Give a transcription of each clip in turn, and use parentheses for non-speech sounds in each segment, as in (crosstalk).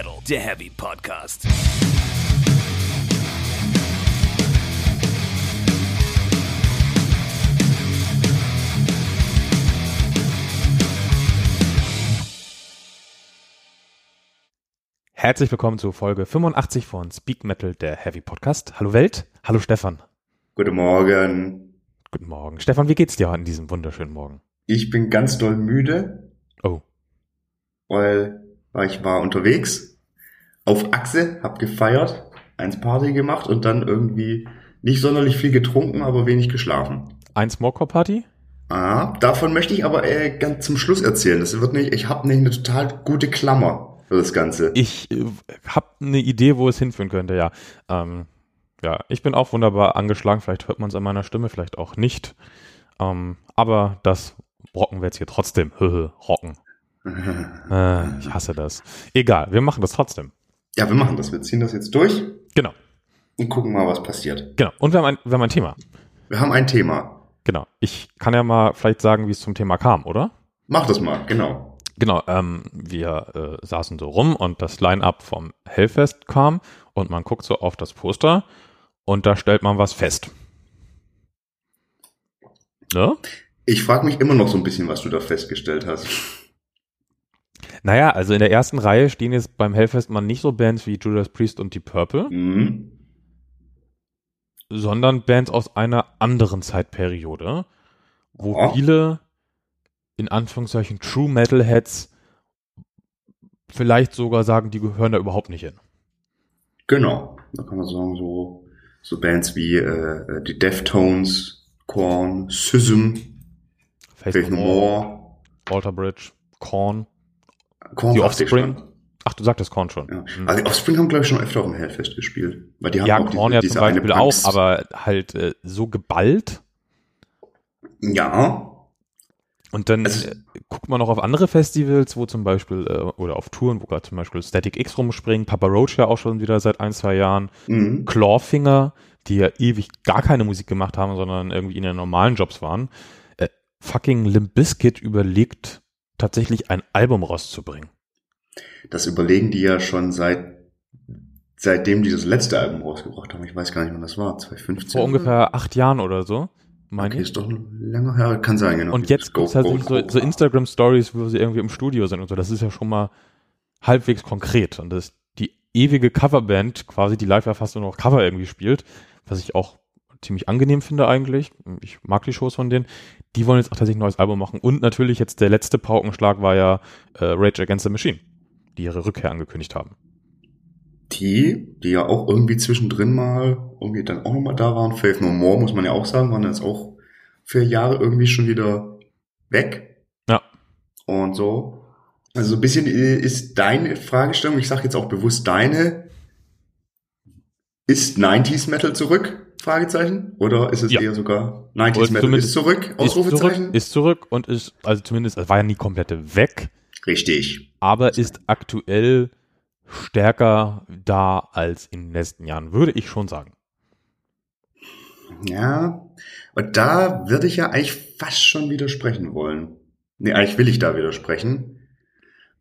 Metal, der Heavy Podcast. Herzlich willkommen zu Folge 85 von Speak Metal, der Heavy Podcast. Hallo Welt, hallo Stefan. Guten Morgen. Guten Morgen. Stefan, wie geht's dir an diesem wunderschönen Morgen? Ich bin ganz doll müde, Oh, weil, weil ich war unterwegs auf Achse, hab gefeiert, eins Party gemacht und dann irgendwie nicht sonderlich viel getrunken, aber wenig geschlafen. ein Smoker Party? Ah, davon möchte ich aber äh, ganz zum Schluss erzählen. Das wird nicht, ich habe nicht eine total gute Klammer für das Ganze. Ich äh, habe eine Idee, wo es hinführen könnte, ja. Ähm, ja, ich bin auch wunderbar angeschlagen. Vielleicht hört man es an meiner Stimme, vielleicht auch nicht. Ähm, aber das rocken wir jetzt hier trotzdem. (laughs) Rocken. (laughs) Äh, ich hasse das. Egal, wir machen das trotzdem. Ja, wir machen das. Wir ziehen das jetzt durch Genau, und gucken mal, was passiert. genau. Und wir haben ein, wir haben ein Thema. Wir haben ein Thema. Genau. Ich kann ja mal vielleicht sagen, wie es zum Thema kam, oder? Mach das mal, genau. Genau, ähm, wir äh, saßen so rum und das Line-Up vom Hellfest kam und man guckt so auf das Poster und da stellt man was fest. Ne? Ich frage mich immer noch so ein bisschen, was du da festgestellt hast. Naja, also in der ersten Reihe stehen jetzt beim Hellfest mal nicht so Bands wie Judas Priest und die Purple, Mhm. sondern Bands aus einer anderen Zeitperiode, wo Oh. viele in Anführungszeichen True Metalheads vielleicht sogar sagen, die gehören da überhaupt nicht hin. Genau. Da kann man sagen, so, so Bands wie äh, die Deftones, Korn, Sism, Faith No More, Alter Bridge, Korn. Korn Die ich Offspring? Ach, du sagtest Korn schon. Ja. Also die Offspring haben, glaube ich, schon öfter auf dem Hellfest gespielt. Weil die haben Ja, auch Korn diese, ja zum Beispiel auch, aber halt äh, so geballt. Ja, Und dann Also- äh, guckt man noch auf andere Festivals, wo zum Beispiel, äh, oder auf Touren, wo gerade zum Beispiel Static X rumspringen, Papa Roach ja auch schon wieder seit ein, zwei Jahren, mhm. Clawfinger, die ja ewig gar keine Musik gemacht haben, sondern irgendwie in ihren normalen Jobs waren. Äh, fucking Limp Bizkit überlegt, tatsächlich ein Album rauszubringen. das überlegen die ja schon seit seitdem die das letzte Album rausgebracht haben. Ich weiß gar nicht, wann das war. 2015? Vor ungefähr acht Jahren oder so, meine Okay, ist doch länger her. Kann sein, genau. Und jetzt Go- gibt's halt so, so Instagram-Stories, wo sie irgendwie im Studio sind und so. Das ist ja schon mal halbwegs konkret. Und das ist die ewige Coverband, quasi, die live fast nur noch Cover irgendwie spielt, was ich auch ziemlich angenehm finde eigentlich. Ich mag die Shows von denen. Die wollen jetzt auch tatsächlich ein neues Album machen. Und natürlich jetzt der letzte Paukenschlag war ja äh, Rage Against the Machine, die ihre Rückkehr angekündigt haben. Die, die ja auch irgendwie zwischendrin mal irgendwie dann auch nochmal da waren. Faith No More, muss man ja auch sagen, waren jetzt auch für Jahre irgendwie schon wieder weg. Ja. Und so. Also so ein bisschen äh, ist deine Fragestellung, ich sage jetzt auch bewusst deine, ist 90s Metal zurück? Fragezeichen? Oder ist es Ja. eher sogar 90s Oder Metal zumindest ist zurück? Ist Ausrufezeichen? zurück, ist zurück und ist, also zumindest, es war ja nie komplett weg, Richtig. aber ist aktuell stärker da als in den letzten Jahren, würde ich schon sagen. Ja, und da würde ich ja eigentlich fast schon widersprechen wollen. Nee, eigentlich will ich da widersprechen.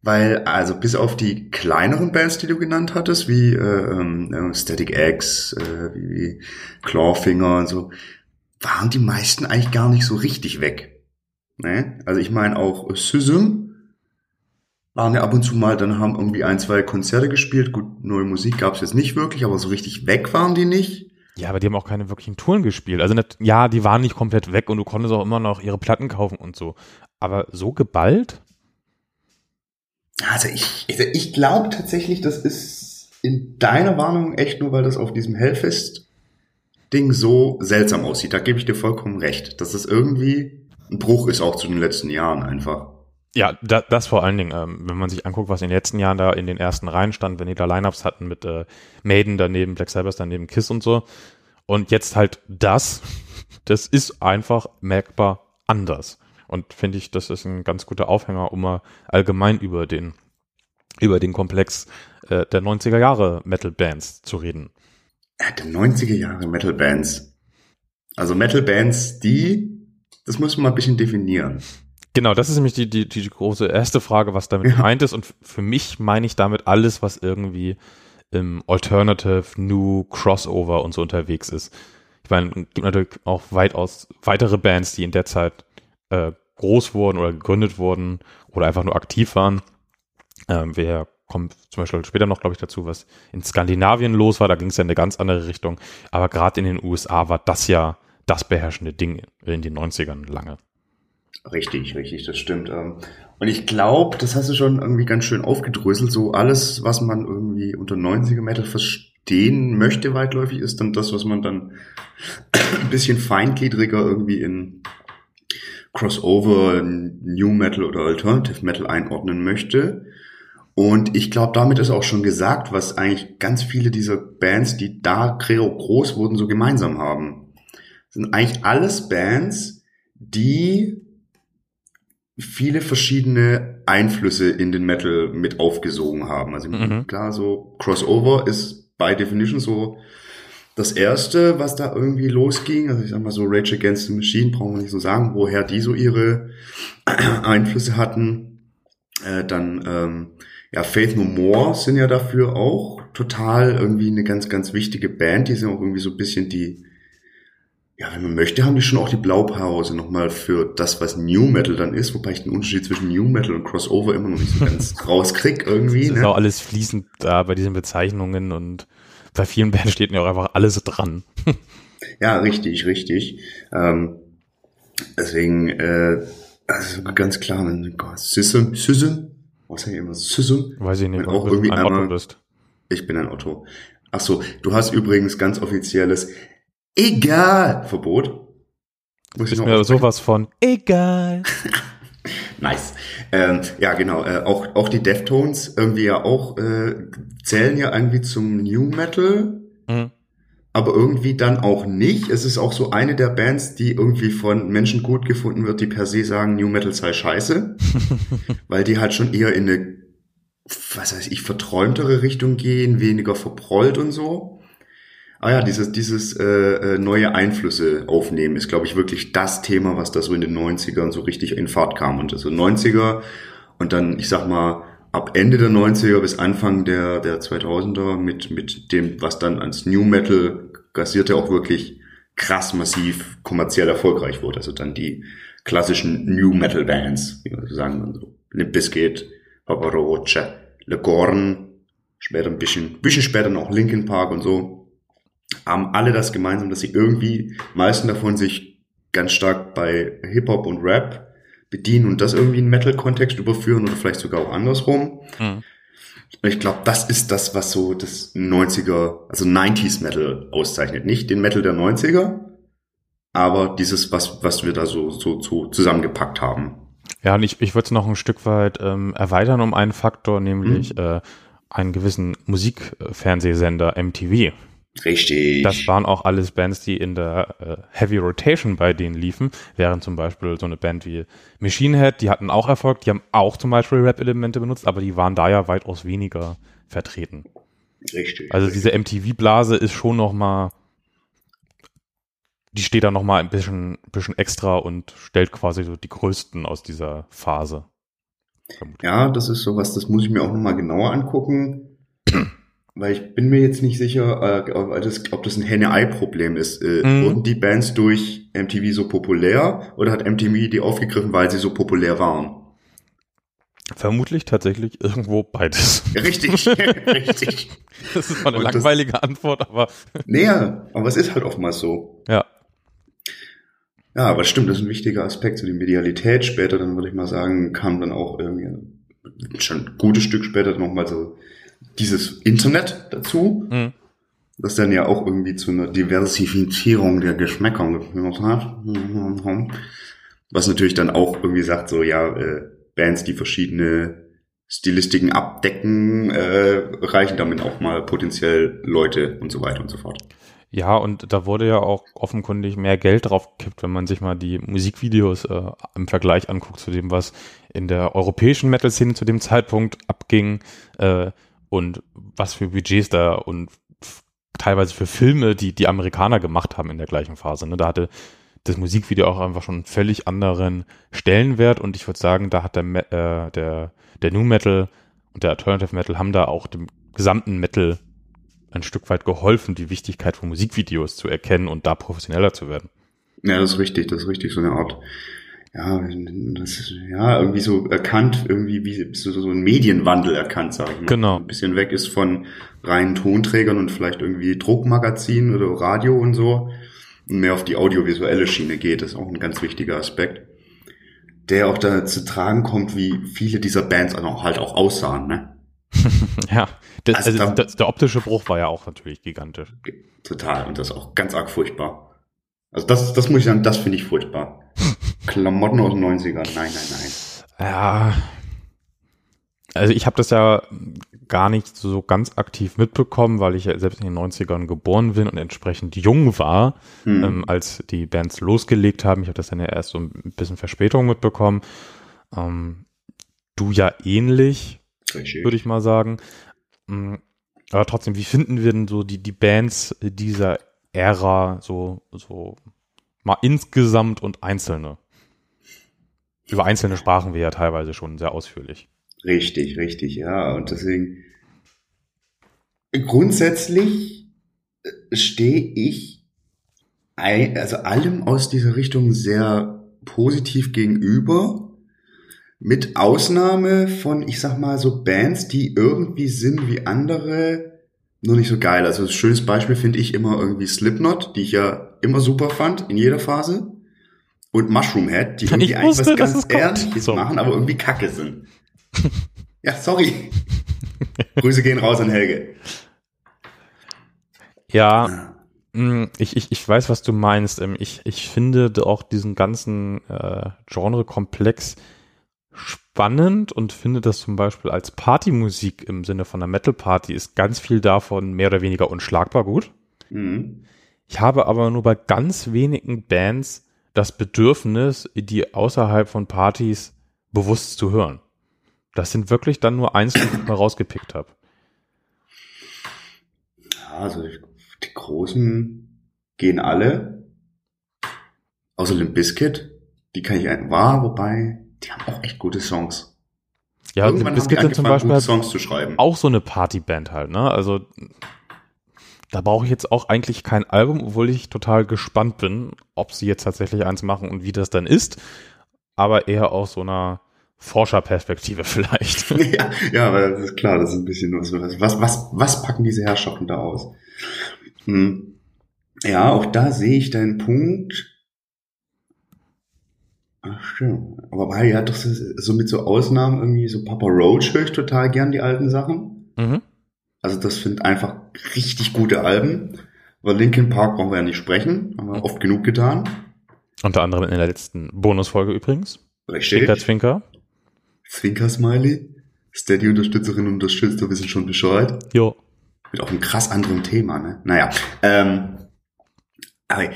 Weil, also bis auf die kleineren Bands, die du genannt hattest, wie äh, ähm, äh, Static X, äh, wie, wie Clawfinger und so, waren die meisten eigentlich gar nicht so richtig weg. Ne? Also ich meine auch Sysm waren ja ab und zu mal, dann haben irgendwie ein, zwei Konzerte gespielt. Gut, neue Musik gab es jetzt nicht wirklich, aber so richtig weg waren die nicht. Ja, aber die haben auch keine wirklichen Touren gespielt. Also nicht, ja, die waren nicht komplett weg und du konntest auch immer noch ihre Platten kaufen und so. Aber so geballt? Also ich, ich, ich glaube tatsächlich, das ist in deiner Warnung echt nur, weil das auf diesem Hellfest-Ding so seltsam aussieht. Da gebe ich dir vollkommen recht. Dass das irgendwie ein Bruch ist auch zu den letzten Jahren einfach. Ja, da, das vor allen Dingen, ähm, wenn man sich anguckt, was in den letzten Jahren da in den ersten Reihen stand, wenn die da Lineups hatten mit äh, Maiden daneben, Black Sabbath daneben, Kiss und so. Und jetzt halt das, (laughs) das ist einfach merkbar anders. Und finde ich, das ist ein ganz guter Aufhänger, um mal allgemein über den, über den Komplex äh, der 90er Jahre Metal Bands zu reden. Ja, der 90er Jahre Metal-Bands. Also Metal-Bands, die, das muss man mal ein bisschen definieren. Genau, das ist nämlich die, die, die große erste Frage, was damit ja. gemeint ist. Und für mich meine ich damit alles, was irgendwie im Alternative, New, Crossover und so unterwegs ist. Ich meine, es gibt natürlich auch weitaus weitere Bands, die in der Zeit äh, groß wurden oder gegründet wurden oder einfach nur aktiv waren. Ähm, wir kommen zum Beispiel später noch, glaube ich, dazu, was in Skandinavien los war. Da ging es ja in eine ganz andere Richtung. Aber gerade in den USA war das ja das beherrschende Ding in den 90ern lange. Richtig, richtig, das stimmt. Ähm, und ich glaube, das hast du schon irgendwie ganz schön aufgedröselt. So alles, was man irgendwie unter 90er Metal verstehen möchte, weitläufig, ist dann das, was man dann (coughs) ein bisschen feingliedriger irgendwie in Crossover, New Metal oder Alternative Metal einordnen möchte. Und ich glaube, damit ist auch schon gesagt, was eigentlich ganz viele dieser Bands, die da groß wurden, so gemeinsam haben. Das sind eigentlich alles Bands, die viele verschiedene Einflüsse in den Metal mit aufgesogen haben. Also mhm. klar, so Crossover ist by definition so das erste, was da irgendwie losging. Also ich sag mal so Rage Against the Machine, brauchen wir nicht so sagen, woher die so ihre (clears throat) Einflüsse hatten. Äh, dann ähm, ja, Faith No More sind ja dafür auch total irgendwie eine ganz, ganz wichtige Band. Die sind auch irgendwie so ein bisschen die ja, wenn man möchte, haben die schon auch die Blaupause nochmal für das, was New Metal dann ist, wobei ich den Unterschied zwischen New Metal und Crossover immer noch nicht so ganz (laughs) rauskrieg irgendwie. Das ist ne? auch alles fließend da bei diesen Bezeichnungen und bei vielen Bands steht ja auch einfach alles dran. (laughs) ja, richtig, richtig. Ähm, deswegen, äh, also ganz klar, Sism, Sism, was sag ich immer, Sism? Weiß ich nicht, auch irgendwie ein Otto bist. Ich bin ein Otto. Ach so, du hast übrigens ganz offizielles Egal. Verbot. Muss ist mir sowas von egal. (laughs) (laughs) nice. Ähm, ja, genau. Äh, auch, auch die Deftones irgendwie ja auch äh, zählen ja irgendwie zum New Metal. Mhm. Aber irgendwie dann auch nicht. Es ist auch so eine der Bands, die irgendwie von Menschen gut gefunden wird, die per se sagen, New Metal sei scheiße. (laughs) weil die halt schon eher in eine, was weiß ich, verträumtere Richtung gehen, weniger verprollt und so. Ah ja, dieses, dieses äh, äh, neue Einflüsse aufnehmen ist, glaube ich, wirklich das Thema, was da so in den 90ern so richtig in Fahrt kam. Und also 90er und dann, ich sag mal, ab Ende der 90er bis Anfang der, der 2000er mit, mit dem, was dann als New Metal gassierte, auch wirklich krass massiv kommerziell erfolgreich wurde. Also dann die klassischen New Metal Bands, wie man so sagen, so Limp Bizkit, Papa Roach, Le Gorn, später ein bisschen, bisschen später noch Linkin Park und so haben alle das gemeinsam, dass sie irgendwie, meisten davon sich ganz stark bei Hip-Hop und Rap bedienen und das irgendwie in Metal-Kontext überführen oder vielleicht sogar auch andersrum. Mhm. Ich glaube, das ist das, was so das 90er, also 90s Metal auszeichnet. Nicht den Metal der 90er, aber dieses, was, was wir da so, so, so zusammengepackt haben. Ja, und ich, ich würde es noch ein Stück weit ähm, erweitern um einen Faktor, nämlich mhm. äh, einen gewissen Musikfernsehsender MTV. Richtig. Das waren auch alles Bands, die in der äh, Heavy Rotation bei denen liefen, während zum Beispiel so eine Band wie Machine Head, die hatten auch Erfolg, die haben auch zum Beispiel Rap-Elemente benutzt, aber die waren da ja weitaus weniger vertreten. Richtig. Also diese MTV-Blase ist schon noch mal, die steht da noch mal ein bisschen, bisschen extra und stellt quasi so die Größten aus dieser Phase. Ja, das ist sowas, das muss ich mir auch noch mal genauer angucken. Weil ich bin mir jetzt nicht sicher, äh, ob, das, ob das ein Henne-Ei-Problem ist. Äh, mhm. Wurden die Bands durch MTV so populär oder hat MTV die aufgegriffen, weil sie so populär waren? Vermutlich tatsächlich irgendwo beides. (laughs) Richtig, (laughs) richtig. Das ist mal eine Und langweilige das, Antwort, aber. (laughs) Naja, aber es ist halt oftmals so. Ja. Ja, aber stimmt, das ist ein wichtiger Aspekt. So die Medialität später, dann würde ich mal sagen, kam dann auch irgendwie schon ein gutes Stück später nochmal so dieses Internet dazu, mhm. das dann ja auch irgendwie zu einer Diversifizierung der Geschmäcker geführt hat. Was natürlich dann auch irgendwie sagt, so ja, äh, Bands, die verschiedene Stilistiken abdecken, äh, reichen damit auch mal potenziell Leute und so weiter und so fort. Ja, und da wurde ja auch offenkundig mehr Geld drauf gekippt, wenn man sich mal die Musikvideos äh, im Vergleich anguckt zu dem, was in der europäischen Metal-Szene zu dem Zeitpunkt abging. Äh, und was für Budgets da und teilweise für Filme, die die Amerikaner gemacht haben in der gleichen Phase. Ne? Da hatte das Musikvideo auch einfach schon einen völlig anderen Stellenwert und ich würde sagen, da hat der, äh, der, der New Metal und der Alternative Metal haben da auch dem gesamten Metal ein Stück weit geholfen, die Wichtigkeit von Musikvideos zu erkennen und da professioneller zu werden. Ja, das ist richtig, das ist richtig, so eine Art, ja, das ist, ja, irgendwie so erkannt, irgendwie wie so, so ein Medienwandel erkannt, sag ich mal. Genau. Ein bisschen weg ist von reinen Tonträgern und vielleicht irgendwie Druckmagazinen oder Radio und so und mehr auf die audiovisuelle Schiene geht, das ist auch ein ganz wichtiger Aspekt, der auch da zu tragen kommt, wie viele dieser Bands auch halt auch aussahen, ne? (laughs) Ja, das, Also also, da- das, der optische Bruch war ja auch natürlich gigantisch. Total. Und das ist auch ganz arg furchtbar. Also das, das muss ich sagen, das finde ich furchtbar. (laughs) Klamotten aus den 90ern. Nein, nein, nein. Ja, also ich habe das ja gar nicht so ganz aktiv mitbekommen, weil ich ja selbst in den 90ern geboren bin und entsprechend jung war, Hm. ähm, als die Bands losgelegt haben. Ich habe das dann ja erst so ein bisschen Verspätung mitbekommen. Ähm, du ja ähnlich, würde ich mal sagen. Mm, Aber trotzdem, wie finden wir denn so die, die Bands dieser Ära so, so mal insgesamt und einzelne? Über einzelne sprachen wir ja teilweise schon sehr ausführlich. Richtig, richtig, ja. Und deswegen grundsätzlich äh, stehe ich ein, also allem aus dieser Richtung sehr positiv gegenüber. Mit Ausnahme von, ich sag mal, so Bands, die irgendwie sind wie andere, nur nicht so geil. Also ein schönes Beispiel finde ich immer irgendwie Slipknot, die ich ja immer super fand in jeder Phase. Und Mushroom Head, die Ich irgendwie eigentlich wusste, was ganz es kommt. Ehrliches So. machen, aber irgendwie kacke sind. (laughs) ja, sorry. Grüße gehen raus an Helge. Ja, mh, ich, ich, ich weiß, was du meinst. Ähm, Ich, ich finde auch diesen ganzen äh, Genrekomplex spannend und finde das zum Beispiel als Partymusik im Sinne von einer Metal-Party ist ganz viel davon mehr oder weniger unschlagbar gut. Mhm. Ich habe aber nur bei ganz wenigen Bands das Bedürfnis, die außerhalb von Partys bewusst zu hören. Das sind wirklich dann nur Einzelne, die ich mal rausgepickt habe. Ja, also die, großen gehen alle. Außer Limp Bizkit. Die kann ich ein, war, wobei, die haben auch echt gute Songs. Ja, die gibt dann zum Beispiel Songs zu schreiben. auch so eine Partyband halt, ne? Also da brauche ich jetzt auch eigentlich kein Album, obwohl ich total gespannt bin, ob sie jetzt tatsächlich eins machen und wie das dann ist. Aber eher aus so einer Forscherperspektive (laughs) vielleicht. (laughs) ja, ja, aber das ist klar, das ist ein bisschen nur so. Was, was, was packen diese Herrschaften da aus? Hm. Ja, auch da sehe ich deinen Punkt. Ach, stimmt. Aber weil ja doch so, so mit so Ausnahmen irgendwie so Papa Roach höre ich total gern die alten Sachen. mhm. Also das sind einfach richtig gute Alben. Über Linkin Park brauchen wir ja nicht sprechen. Haben wir oft genug getan. Unter anderem in der letzten Bonusfolge übrigens. Richtig. Zwinker, Zwinker. Zwinker-Smiley. Steady-Unterstützerinnen und Unterstützer wissen schon Bescheid. Jo. Mit auch einem krass anderen Thema, ne? Naja. Ähm, aber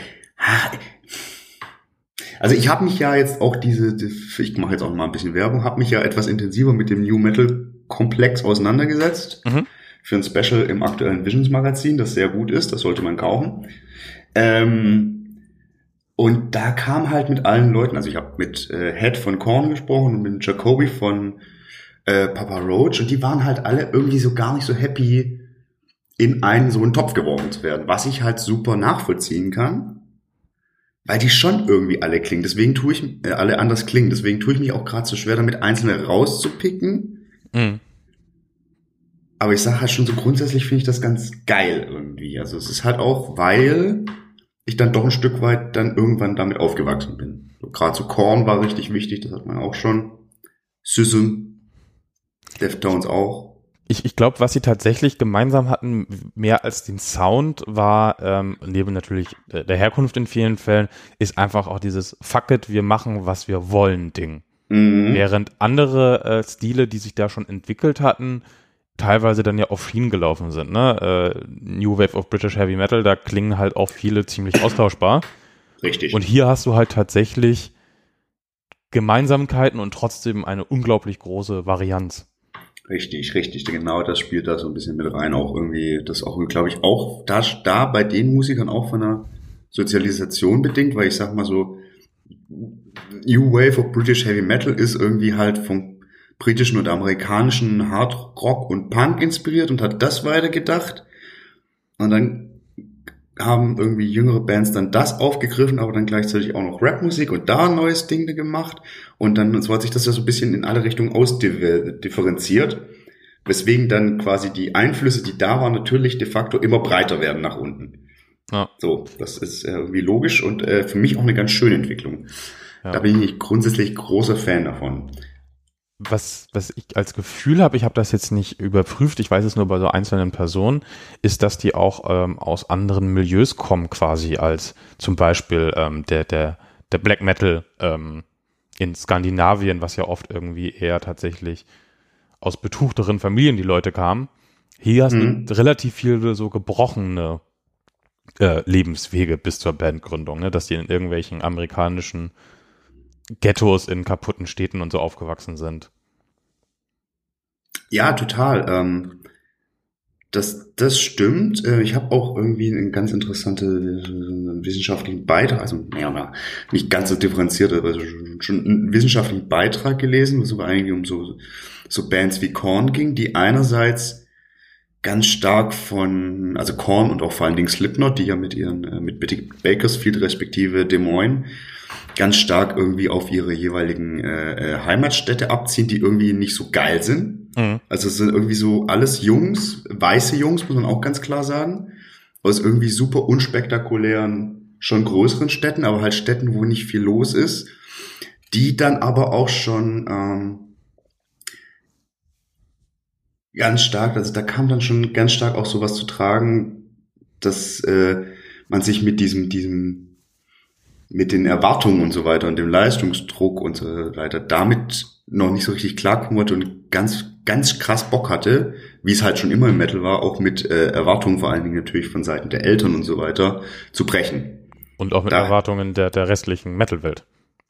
also ich habe mich ja jetzt auch diese, die- ich mache jetzt auch mal ein bisschen Werbung, habe mich ja etwas intensiver mit dem New Metal Komplex auseinandergesetzt. Mhm. Für ein Special im aktuellen Visions Magazin, das sehr gut ist, das sollte man kaufen. Ähm, und da kam halt mit allen Leuten, also ich habe mit äh, Head von Korn gesprochen und mit Jacoby von äh, Papa Roach und die waren halt alle irgendwie so gar nicht so happy, in einen so einen Topf geworfen zu werden, was ich halt super nachvollziehen kann, weil die schon irgendwie alle klingen. Deswegen tue ich äh, alle anders klingen. Deswegen tue ich mich auch gerade so schwer damit, einzelne rauszupicken. Mhm. Aber ich sage halt schon so grundsätzlich finde ich das ganz geil irgendwie. Also es ist halt auch, weil ich dann doch ein Stück weit dann irgendwann damit aufgewachsen bin. So, gerade so Korn war richtig wichtig, das hat man auch schon. Sysum, Deftones auch. Ich, ich glaube, was sie tatsächlich gemeinsam hatten, mehr als den Sound, war, ähm, neben natürlich äh, der Herkunft in vielen Fällen, ist einfach auch dieses Fuck it, wir machen, was wir wollen Ding. Mhm. Während andere äh, Stile, die sich da schon entwickelt hatten, teilweise dann ja auf Schienen gelaufen sind. Ne? Äh, New Wave of British Heavy Metal, da klingen halt auch viele ziemlich austauschbar. Richtig. Und hier hast du halt tatsächlich Gemeinsamkeiten und trotzdem eine unglaublich große Varianz. Richtig, richtig, genau, das spielt da so ein bisschen mit rein, auch irgendwie, das auch, glaube ich, auch da, da bei den Musikern auch von einer Sozialisation bedingt, weil ich sag mal so, New Wave of British Heavy Metal ist irgendwie halt vom britischen und amerikanischen Hard Rock und Punk inspiriert und hat das weitergedacht. Und dann haben irgendwie jüngere Bands dann das aufgegriffen, aber dann gleichzeitig auch noch Rapmusik und da ein neues Ding gemacht. Und dann so hat sich das ja so ein bisschen in alle Richtungen ausdifferenziert. Weswegen dann quasi die Einflüsse, die da waren, natürlich de facto immer breiter werden nach unten. Ja. So, das ist irgendwie logisch und äh, für mich auch eine ganz schöne Entwicklung. Ja. Da bin ich grundsätzlich großer Fan davon was, was ich als Gefühl habe, ich habe das jetzt nicht überprüft, ich weiß es nur bei so einzelnen Personen, ist, dass die auch ähm, aus anderen Milieus kommen, quasi als zum Beispiel ähm, der, der, der Black Metal ähm, in Skandinavien, was ja oft irgendwie eher tatsächlich aus betuchteren Familien die Leute kamen. Hier hast mhm. du relativ viele so gebrochene äh, Lebenswege bis zur Bandgründung, ne? dass die in irgendwelchen amerikanischen Ghettos in kaputten Städten und so aufgewachsen sind. Ja, total. Ähm, das, das stimmt. Äh, ich habe auch irgendwie einen ganz interessanten äh, wissenschaftlichen Beitrag, also ja, nicht ganz so differenziert, aber schon einen wissenschaftlichen Beitrag gelesen, wo es aber eigentlich um so, so Bands wie Korn ging, die einerseits ganz stark von, also Korn und auch vor allen Dingen Slipknot, die ja mit ihren, äh, mit Bakersfield respektive Des Moines ganz stark irgendwie auf ihre jeweiligen äh, äh, Heimatstädte abziehen, die irgendwie nicht so geil sind. Mhm. Also es sind irgendwie so alles Jungs, weiße Jungs, muss man auch ganz klar sagen, aus irgendwie super unspektakulären, schon größeren Städten, aber halt Städten, wo nicht viel los ist, die dann aber auch schon ähm, ganz stark, also da kam dann schon ganz stark auch sowas zu tragen, dass äh, man sich mit diesem, diesem mit den Erwartungen und so weiter und dem Leistungsdruck und so weiter damit noch nicht so richtig klarkommen wollte und ganz, ganz krass Bock hatte, wie es halt schon immer im Metal war, auch mit äh, Erwartungen vor allen Dingen natürlich von Seiten der Eltern und so weiter zu brechen. Und auch mit da, Erwartungen der, der restlichen Metal-Welt.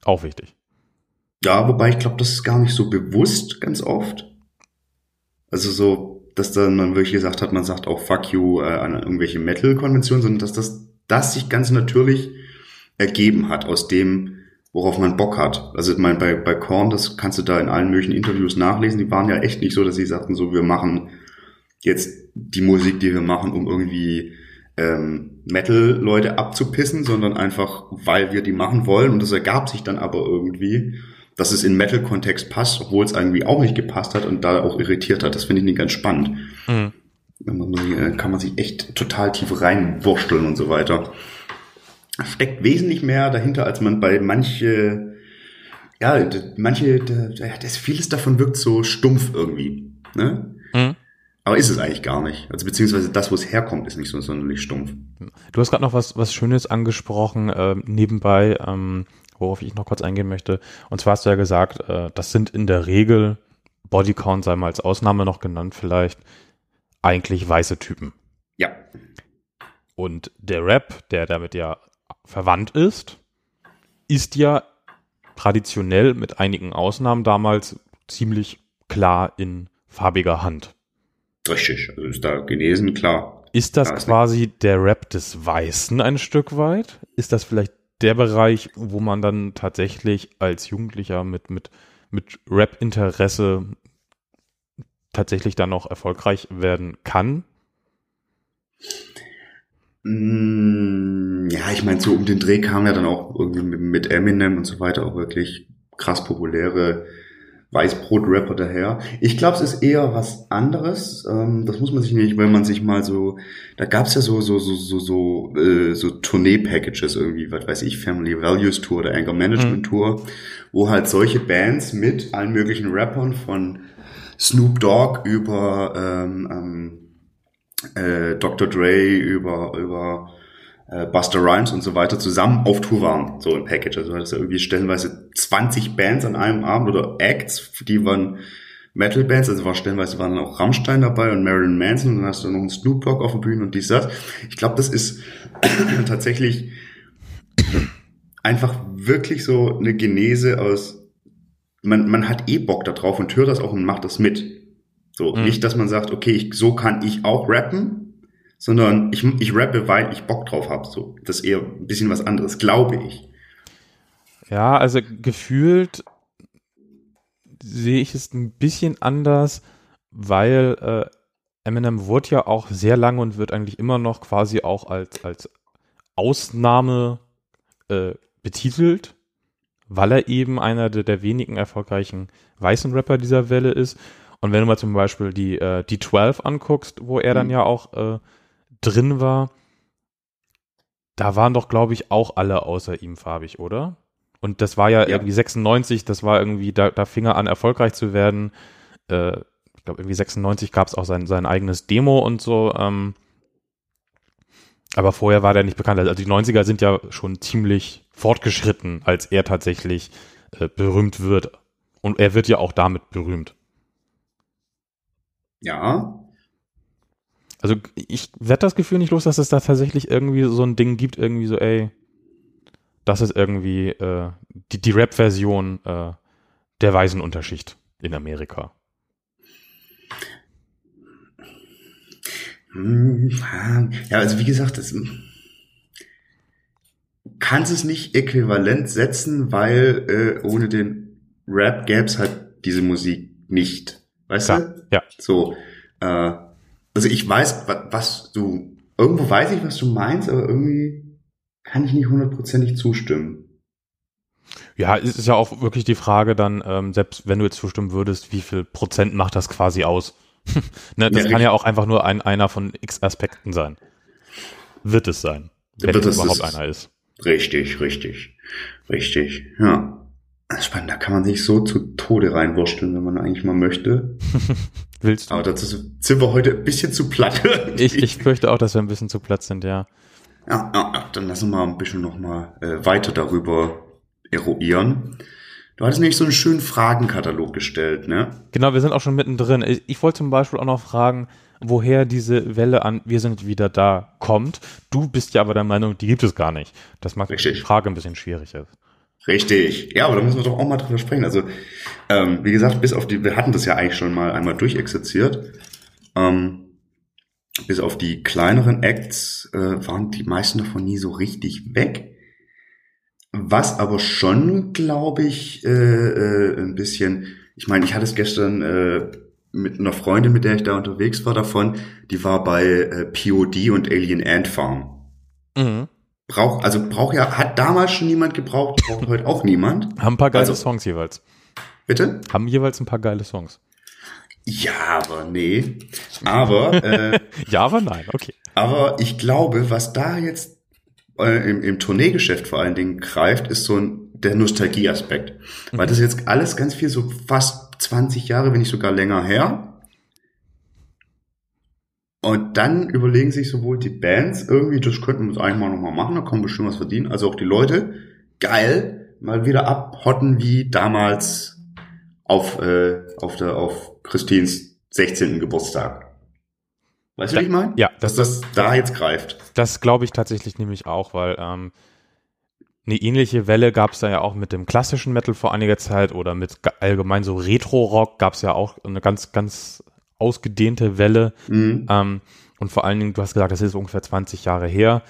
Auch wichtig. Ja, wobei ich glaube, das ist gar nicht so bewusst ganz oft. Also so, dass dann man wirklich gesagt hat, man sagt auch Fuck you äh, an irgendwelche Metal-Konventionen, sondern dass das, das sich ganz natürlich ergeben hat aus dem, worauf man Bock hat. Also ich meine, bei, bei Korn, das kannst du da in allen möglichen Interviews nachlesen, die waren ja echt nicht so, dass sie sagten, so wir machen jetzt die Musik, die wir machen, um irgendwie ähm, Metal-Leute abzupissen, sondern einfach, weil wir die machen wollen. Und das ergab sich dann aber irgendwie, dass es in Metal-Kontext passt, obwohl es irgendwie auch nicht gepasst hat und da auch irritiert hat. Das finde ich nicht ganz spannend. Mhm. Kann man sich echt total tief reinwursteln und so weiter steckt wesentlich mehr dahinter, als man bei manche, ja, manche, das vieles davon wirkt so stumpf irgendwie, ne? Mhm. Aber ist es eigentlich gar nicht. Also beziehungsweise das, wo es herkommt, ist nicht so sonderlich stumpf. Du hast gerade noch was, was Schönes angesprochen, äh, nebenbei, ähm, worauf ich noch kurz eingehen möchte. Und zwar hast du ja gesagt, äh, das sind in der Regel, Bodycount sei mal als Ausnahme noch genannt vielleicht, eigentlich weiße Typen. Ja. Und der Rap, der damit ja verwandt ist, ist ja traditionell mit einigen Ausnahmen damals ziemlich klar in farbiger Hand. Richtig, also ist da genesen, klar. Ist das ja, quasi der Rap des Weißen ein Stück weit? Ist das vielleicht der Bereich, wo man dann tatsächlich als Jugendlicher mit, mit, mit Rap-Interesse tatsächlich dann noch erfolgreich werden kann? Mm, ja, ich meine, so um den Dreh kam ja dann auch irgendwie mit Eminem und so weiter auch wirklich krass populäre Weißbrot-Rapper daher. Ich glaube, es ist eher was anderes. Ähm, das muss man sich nicht, wenn man sich mal so, da gab's ja so so so so so, äh, so Tournee-Packages irgendwie, was weiß ich, Family Values Tour oder Anger Management mhm. Tour, wo halt solche Bands mit allen möglichen Rappern von Snoop Dogg über ähm, ähm, äh, Dr. Dre, über, über äh, Buster Rhymes und so weiter zusammen auf Tour waren, so ein Package. Also das ist ja irgendwie stellenweise 20 Bands an einem Abend oder Acts, die waren Metal-Bands, also war stellenweise waren auch Rammstein dabei und Marilyn Manson und dann hast du noch einen Snoop Dogg auf der Bühne und dies, das. Ich glaube, das ist (clears throat) tatsächlich einfach wirklich so eine Genese aus, man, man hat eh Bock da drauf und hört das auch und macht das mit. So, mhm. nicht, dass man sagt, okay, ich, so kann ich auch rappen, sondern ich, ich rappe, weil ich Bock drauf habe. So, das ist eher ein bisschen was anderes, glaube ich. Ja, also gefühlt sehe ich es ein bisschen anders, weil äh, Eminem wurde ja auch sehr lange und wird eigentlich immer noch quasi auch als, als Ausnahme äh, betitelt, weil er eben einer der, der wenigen erfolgreichen weißen Rapper dieser Welle ist. Und wenn du mal zum Beispiel die, äh, die 12 anguckst, wo er dann Mhm. ja auch äh, drin war, da waren doch, glaube ich, auch alle außer ihm farbig, oder? Und das war ja, Ja. irgendwie 96, das war irgendwie, da, da fing er an, erfolgreich zu werden. Äh, ich glaube, irgendwie 96 gab es auch sein, sein eigenes Demo und so. Ähm, aber vorher war der nicht bekannt. Also die 90er sind ja schon ziemlich fortgeschritten, als er tatsächlich äh, berühmt wird. Und er wird ja auch damit berühmt. Ja, Also ich werde das Gefühl nicht los, dass es da tatsächlich irgendwie so ein Ding gibt, irgendwie so, ey, das ist irgendwie äh, die, die Rap-Version äh, der weißen Unterschicht in Amerika. Hm, Ja, also wie gesagt, das kannst es nicht äquivalent setzen, weil äh, ohne den Rap gäb's halt diese Musik nicht. Weißt Klar, du? Ja. So, äh, also ich weiß, wa- was du, irgendwo weiß ich, was du meinst, aber irgendwie kann ich nicht hundertprozentig zustimmen. Ja, es ist ja auch wirklich die Frage dann, ähm, selbst wenn du jetzt zustimmen würdest, wie viel Prozent macht das quasi aus? (laughs) ne, das Ja, kann ja auch einfach nur ein, einer von x Aspekten sein. Wird es sein, wenn es überhaupt einer ist. Richtig, richtig, richtig, ja. Spannend, da kann man sich so zu Tode reinwursteln, wenn man eigentlich mal möchte. (laughs) Willst du? Aber dazu sind wir heute ein bisschen zu platt. Ich, ich fürchte auch, dass wir ein bisschen zu platt sind, ja. Ja, ja, ja, dann lassen wir mal ein bisschen noch mal äh, weiter darüber eruieren. Du hattest nämlich so einen schönen Fragenkatalog gestellt, ne? Genau, wir sind auch schon mittendrin. Ich, ich wollte zum Beispiel auch noch fragen, woher diese Welle an Wir sind wieder da kommt. Du bist ja aber der Meinung, die gibt es gar nicht. Das macht die. Frage ein bisschen schwierig ist. Richtig. Ja, aber da müssen wir doch auch mal drüber sprechen. Also, ähm, wie gesagt, bis auf die, wir hatten das ja eigentlich schon mal einmal durchexerziert. Ähm, bis auf die kleineren Acts äh, waren die meisten davon nie so richtig weg. Was aber schon, glaube ich, äh, äh, ein bisschen, ich meine, ich hatte es gestern äh, mit einer Freundin, mit der ich da unterwegs war, davon, die war bei äh, POD und Alien Ant Farm. Mhm. Braucht, also braucht ja, hat damals schon niemand gebraucht, braucht (laughs) heute auch niemand. Haben ein paar geile Also- Songs jeweils. Bitte? Haben jeweils ein paar geile Songs. Ja, aber nee. Aber, äh, (laughs) Ja, aber nein, okay. aber ich glaube, was da jetzt äh, im, im Tourneegeschäft vor allen Dingen greift, ist so ein, der Nostalgieaspekt. Weil das jetzt alles ganz viel so fast 20 Jahre, wenn nicht sogar länger her. Und dann überlegen sich sowohl die Bands irgendwie, das könnten wir uns eigentlich mal nochmal machen, da kommen bestimmt was verdienen, also auch die Leute, geil, mal wieder abhotten wie damals auf, äh, auf der, auf Christins 16. Geburtstag. Weißt du, wie ich meine? ja, dass das- das da jetzt greift. Das glaube ich tatsächlich nämlich auch, weil ähm, eine ähnliche Welle gab es da ja auch mit dem klassischen Metal vor einiger Zeit oder mit ge- allgemein so Retro-Rock gab es ja auch eine ganz, ganz ausgedehnte Welle. Mhm. Ähm, und vor allen Dingen, du hast gesagt, das ist ungefähr 20 Jahre her.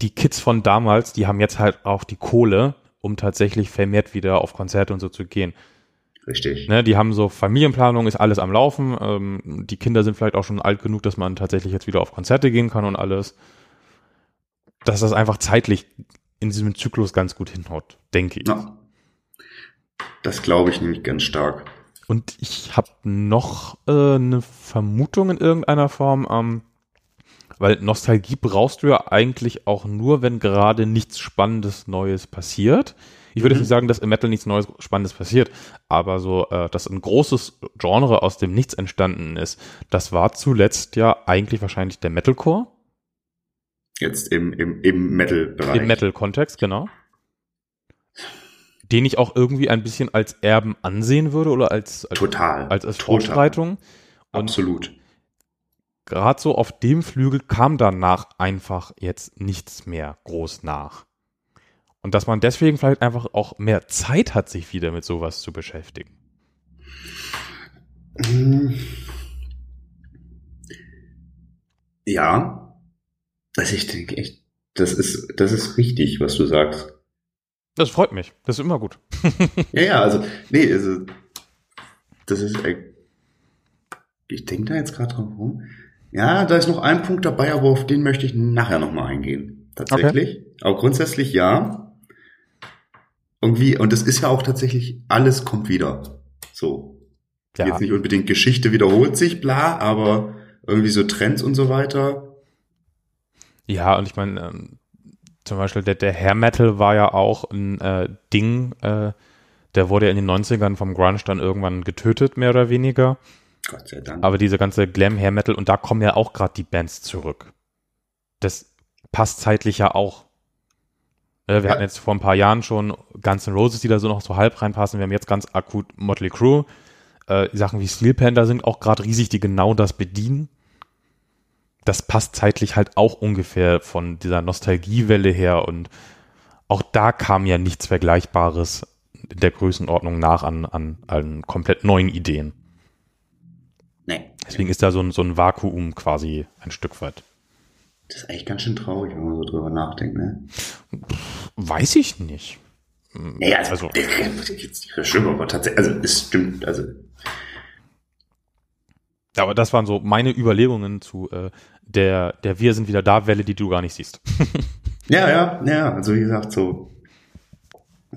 Die Kids von damals, die haben jetzt halt auch die Kohle, um tatsächlich vermehrt wieder auf Konzerte und so zu gehen. Richtig. Ne, die haben so Familienplanung, ist alles am Laufen. Ähm, die Kinder sind vielleicht auch schon alt genug, dass man tatsächlich jetzt wieder auf Konzerte gehen kann und alles. Dass das einfach zeitlich in diesem Zyklus ganz gut hinhaut, denke ich. Ja. Das glaube ich nämlich ganz stark. Und ich habe noch äh, eine Vermutung in irgendeiner Form, ähm, weil Nostalgie brauchst du ja eigentlich auch nur, wenn gerade nichts Spannendes Neues passiert. Ich würde Mhm. nicht sagen, dass im Metal nichts Neues Spannendes passiert, aber so, äh, dass ein großes Genre aus dem Nichts entstanden ist, das war zuletzt ja eigentlich wahrscheinlich der Metalcore Jetzt im, im, im Metal-Bereich. im Metal-Kontext, genau. Den ich auch irgendwie ein bisschen als Erben ansehen würde oder als, als, Total. als, als. Und Absolut. gerade so auf dem Flügel kam danach einfach jetzt nichts mehr groß nach. Und dass man deswegen vielleicht einfach auch mehr Zeit hat, sich wieder mit sowas zu beschäftigen. Hm. Ja, dass ich denke, echt, das ist, das ist richtig, was du sagst. Das freut mich. Das ist immer gut. (laughs) ja, ja, also, nee, also, das ist, äh, ich denke da jetzt gerade drauf rum. Ja, da ist noch ein Punkt dabei, aber auf den möchte ich nachher nochmal eingehen. Tatsächlich. Okay. Aber grundsätzlich ja. Irgendwie, und das ist ja auch tatsächlich, alles kommt wieder. So. Ja. Jetzt nicht unbedingt Geschichte wiederholt sich, bla, aber irgendwie so Trends und so weiter. Ja, und ich meine, ähm, zum Beispiel der, der Hair Metal war ja auch ein äh, Ding, äh, der wurde ja in den 90ern vom Grunge dann irgendwann getötet, mehr oder weniger. Gott sei Dank. Aber diese ganze Glam Hair Metal, und da kommen ja auch gerade die Bands zurück. Das passt zeitlich ja auch. Wir ja. hatten jetzt vor ein paar Jahren schon Guns N' Roses, die da so noch so halb reinpassen. Wir haben jetzt ganz akut Motley Crue. Äh, Sachen wie Steel Panther sind auch gerade riesig, die genau das bedienen. Das passt zeitlich halt auch ungefähr von dieser Nostalgiewelle her und auch da kam ja nichts Vergleichbares in der Größenordnung nach an, an, an komplett neuen Ideen. Nee. Deswegen ist da so ein, so ein Vakuum quasi ein Stück weit. Das ist eigentlich ganz schön traurig, wenn man so drüber nachdenkt, ne? Weiß ich nicht. Nee, also, also jetzt nicht schlimm, aber tatsächlich, also es stimmt, also. Aber das waren so meine Überlegungen zu äh, der, der Wir sind wieder da Welle, die du gar nicht siehst. (laughs) ja, ja, ja, also wie gesagt, so,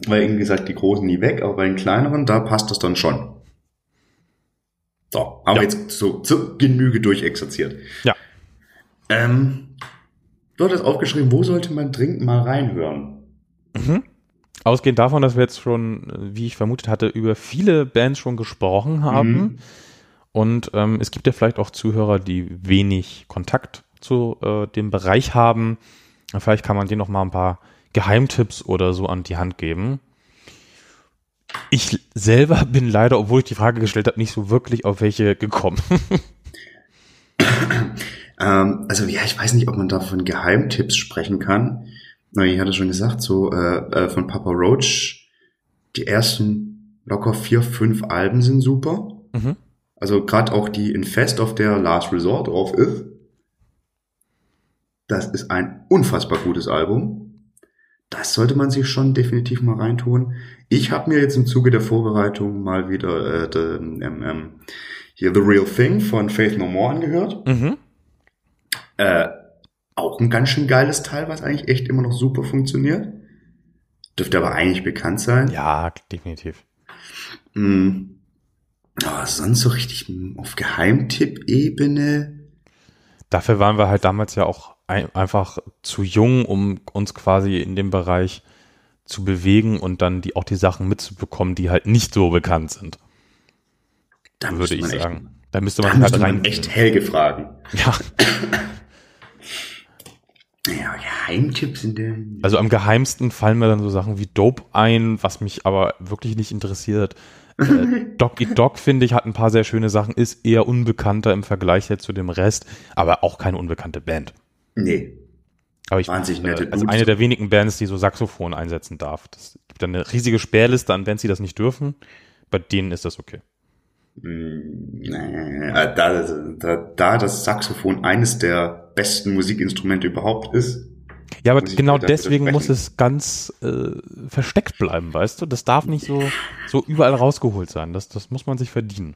weil irgendwie gesagt, die Großen nie weg, aber bei den kleineren, da passt das dann schon. So, haben ja. jetzt so zur Genüge durchexerziert. Ja. Ähm, du hattest aufgeschrieben, wo sollte man dringend mal reinhören? Mhm. Ausgehend davon, dass wir jetzt schon, wie ich vermutet hatte, über viele Bands schon gesprochen haben. Mhm. Und ähm, es gibt ja vielleicht auch Zuhörer, die wenig Kontakt zu äh, dem Bereich haben. Vielleicht kann man denen noch mal ein paar Geheimtipps oder so an die Hand geben. Ich selber (laughs) bin leider, obwohl ich die Frage gestellt habe, nicht so wirklich auf welche gekommen. (laughs) ähm, also ja, ich weiß nicht, ob man da von Geheimtipps sprechen kann. Na, ich hatte schon gesagt, so äh, äh, von Papa Roach, die ersten locker vier, fünf Alben sind super. Mhm. Also gerade auch die Infest, auf der Last Resort drauf ist. Das ist ein unfassbar gutes Album das sollte man sich schon definitiv mal reintun. Ich habe mir jetzt im Zuge der Vorbereitung mal wieder äh, de, ähm, ähm, hier The Real Thing von Faith No More angehört. Mhm. Äh, auch ein ganz schön geiles Teil, was eigentlich echt immer noch super funktioniert. Dürfte aber eigentlich bekannt sein. Ja, definitiv. Mhm. Aber sonst so richtig auf Geheimtipp-Ebene. Dafür waren wir halt damals ja auch ein, einfach zu jung, um uns quasi in dem Bereich zu bewegen und dann die, auch die Sachen mitzubekommen, die halt nicht so bekannt sind. Da würde ich sagen. Echt, da müsste man da halt rein. Man echt Helge fragen. Ja. Ja, Geheimtipps in der. Also am geheimsten fallen mir dann so Sachen wie Dope ein, was mich aber wirklich nicht interessiert. Äh, Doggy Dog, finde ich, hat ein paar sehr schöne Sachen, ist eher unbekannter im Vergleich jetzt zu dem Rest, aber auch keine unbekannte Band. Nee. Aber ich Wahnsinnig nette äh, also eine der wenigen Bands, die so Saxophon einsetzen darf. Es gibt eine riesige Sperrliste an Bands, die das nicht dürfen. Bei denen ist das okay. Mm, da, da, da das Saxophon eines der besten Musikinstrumente überhaupt ist. Ja, aber genau deswegen muss es ganz äh, versteckt bleiben, weißt du? Das darf nicht so, so überall rausgeholt sein. Das, das muss man sich verdienen.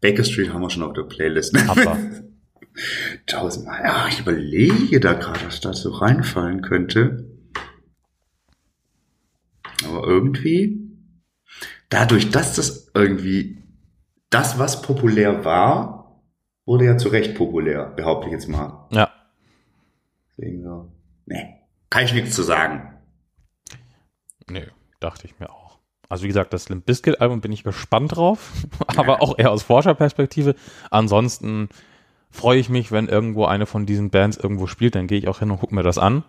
Baker Street haben wir schon auf der Playlist. (laughs) Aber Tausendmal. Ja, ich überlege da gerade, was dazu reinfallen könnte. Aber irgendwie, dadurch, dass das irgendwie das, was populär war, wurde ja zu Recht populär, behaupte ich jetzt mal. Ja. Deswegen so. Nee, kann ich nichts zu sagen. Nee, dachte ich mir auch. Also wie gesagt, das Limp Bizkit Album bin ich gespannt drauf, (laughs) aber auch eher aus Forscherperspektive. Ansonsten freue ich mich, wenn irgendwo eine von diesen Bands irgendwo spielt, dann gehe ich auch hin und gucke mir das an.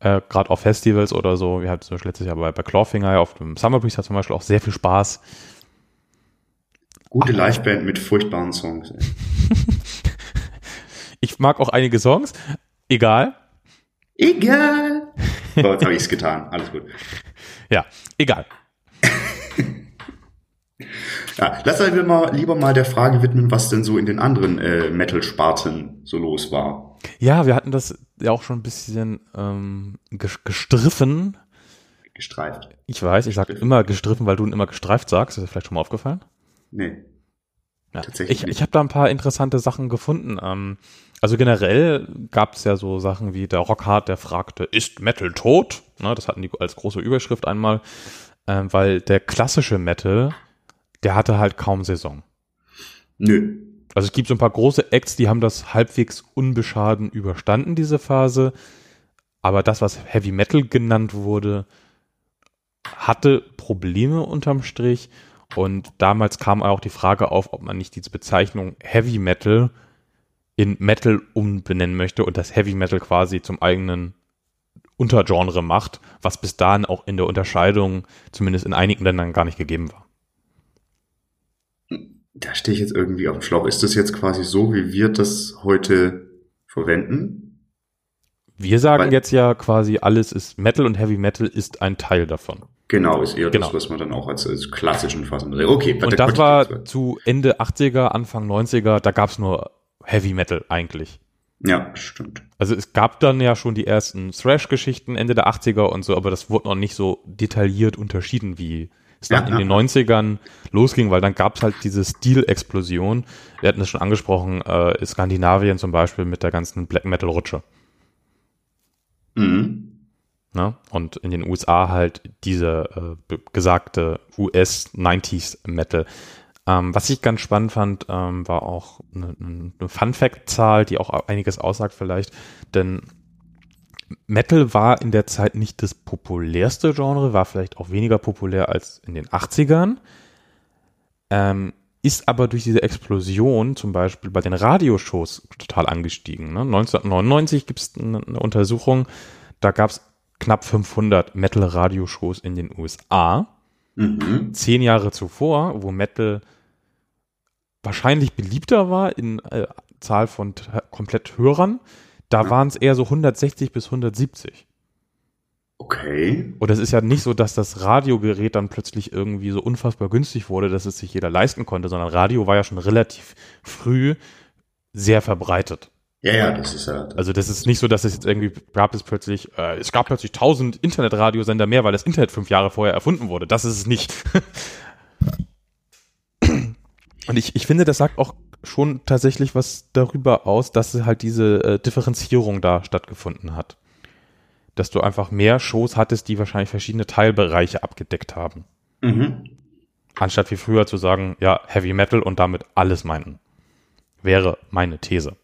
Äh, Gerade auf Festivals oder so. Wir hatten zum Beispiel letztes Jahr bei, bei Clawfinger auf dem Summer Breeze hat zum Beispiel auch sehr viel Spaß. Gute Liveband mit furchtbaren Songs. (laughs) ich mag auch einige Songs. Egal. Egal. So, jetzt habe ich es getan. Alles gut. Ja, egal. Ja, lass halt mal, lieber mal der Frage widmen, was denn so in den anderen äh, Metal-Sparten so los war. Ja, wir hatten das ja auch schon ein bisschen ähm, gestriffen. Gestreift. Ich weiß, ich sage immer gestriffen, weil du immer gestreift sagst. Ist dir vielleicht schon mal aufgefallen? Nee. Ja. Tatsächlich. Ich, ich habe da ein paar interessante Sachen gefunden. Ähm, also generell gab es ja so Sachen wie der Rockhard, der fragte, ist Metal tot? Ne, das hatten die als große Überschrift einmal, ähm, weil der klassische Metal, der hatte halt kaum Saison. Nö. Also es gibt so ein paar große Acts, die haben das halbwegs unbeschaden überstanden, diese Phase. Aber das, was Heavy Metal genannt wurde, hatte Probleme unterm Strich. Und damals kam auch die Frage auf, ob man nicht diese Bezeichnung Heavy Metal in Metal umbenennen möchte und das Heavy Metal quasi zum eigenen Untergenre macht, was bis dahin auch in der Unterscheidung zumindest in einigen Ländern gar nicht gegeben war. Da stehe ich jetzt irgendwie auf dem Schlauch. Ist das jetzt quasi so, wie wir das heute verwenden? Wir sagen Weil, jetzt ja quasi, alles ist Metal und Heavy Metal ist ein Teil davon. Genau, ist eher genau. das, was man dann auch als, als klassischen Fassung. Okay, und das war zu Ende 80er, Anfang 90er, da gab es nur Heavy Metal eigentlich. Ja, stimmt. Also es gab dann ja schon die ersten Thrash-Geschichten Ende der 80er und so, aber das wurde noch nicht so detailliert unterschieden, wie es dann ja, in ja. den 90ern losging, weil dann gab es halt diese Stilexplosion. Wir hatten es schon angesprochen, äh, Skandinavien zum Beispiel mit der ganzen Black Metal-Rutsche. Mhm. Na? Und in den USA halt diese äh, gesagte US 90s Metal. Ähm, was ich ganz spannend fand, ähm, war auch eine, eine Fun-Fact-Zahl, die auch einiges aussagt vielleicht, denn Metal war in der Zeit nicht das populärste Genre, war vielleicht auch weniger populär als in den 80ern, ähm, ist aber durch diese Explosion zum Beispiel bei den Radioshows total angestiegen. Ne? 1999 gibt es eine, eine Untersuchung, da gab es knapp 500 Metal-Radioshows in den USA. Mhm. Zehn Jahre zuvor, wo Metal wahrscheinlich beliebter war in äh, Zahl von komplett Hörern, da ja. waren es eher so 160 bis 170. Okay. Und es ist ja nicht so, dass das Radiogerät dann plötzlich irgendwie so unfassbar günstig wurde, dass es sich jeder leisten konnte, sondern Radio war ja schon relativ früh sehr verbreitet. Ja, ja, das ist ja. Das also das ist nicht so, dass es jetzt irgendwie gab es plötzlich, äh, es gab plötzlich tausend Internetradiosender mehr, weil das Internet fünf Jahre vorher erfunden wurde. Das ist es nicht. Und ich, ich finde, das sagt auch schon tatsächlich was darüber aus, dass halt diese äh, Differenzierung da stattgefunden hat. Dass du einfach mehr Shows hattest, die wahrscheinlich verschiedene Teilbereiche abgedeckt haben. Mhm. Anstatt wie früher zu sagen, ja, Heavy Metal und damit alles meinten. Wäre meine These.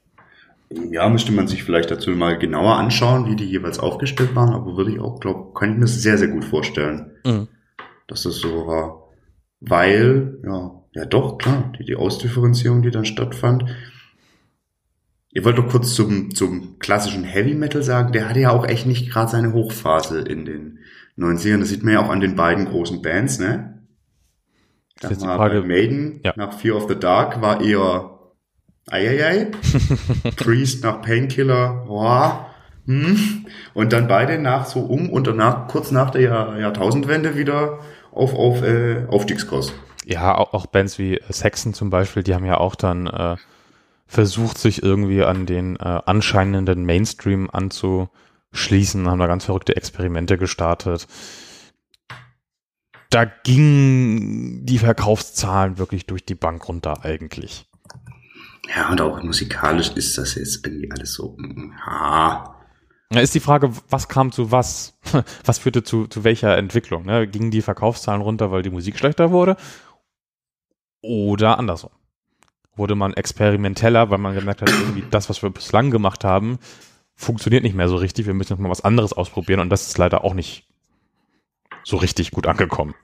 Ja, müsste man sich vielleicht dazu mal genauer anschauen, wie die jeweils aufgestellt waren, aber würde ich auch, glaube kann ich mir sehr, sehr gut vorstellen, mhm. dass das so war. Weil, ja, ja, doch, klar, die, die Ausdifferenzierung, die dann stattfand. Ihr wollt doch kurz zum, zum klassischen Heavy Metal sagen, der hatte ja auch echt nicht gerade seine Hochphase in den 90ern. Das sieht man ja auch an den beiden großen Bands, ne? Da das war Frage, Maiden ja. nach Fear of the Dark war eher Eieiei. (laughs) Priest nach Painkiller, boah. Hm. Und dann beide nach so um und danach, kurz nach der Jahr, Jahrtausendwende wieder auf, auf äh, Aufstiegskurs. Ja, auch, auch Bands wie Saxon zum Beispiel, die haben ja auch dann äh, versucht, sich irgendwie an den äh, anscheinenden Mainstream anzuschließen, haben da ganz verrückte Experimente gestartet. Da gingen die Verkaufszahlen wirklich durch die Bank runter eigentlich. Ja, und auch musikalisch ist das jetzt irgendwie alles so, ja. Ja, ist die Frage, was kam zu was? (laughs) Was führte zu, zu welcher Entwicklung? Ne? Gingen die Verkaufszahlen runter, weil die Musik schlechter wurde? Oder andersrum. Wurde man experimenteller, weil man gemerkt hat, irgendwie das, was wir bislang gemacht haben, funktioniert nicht mehr so richtig. Wir müssen jetzt mal was anderes ausprobieren und das ist leider auch nicht so richtig gut angekommen.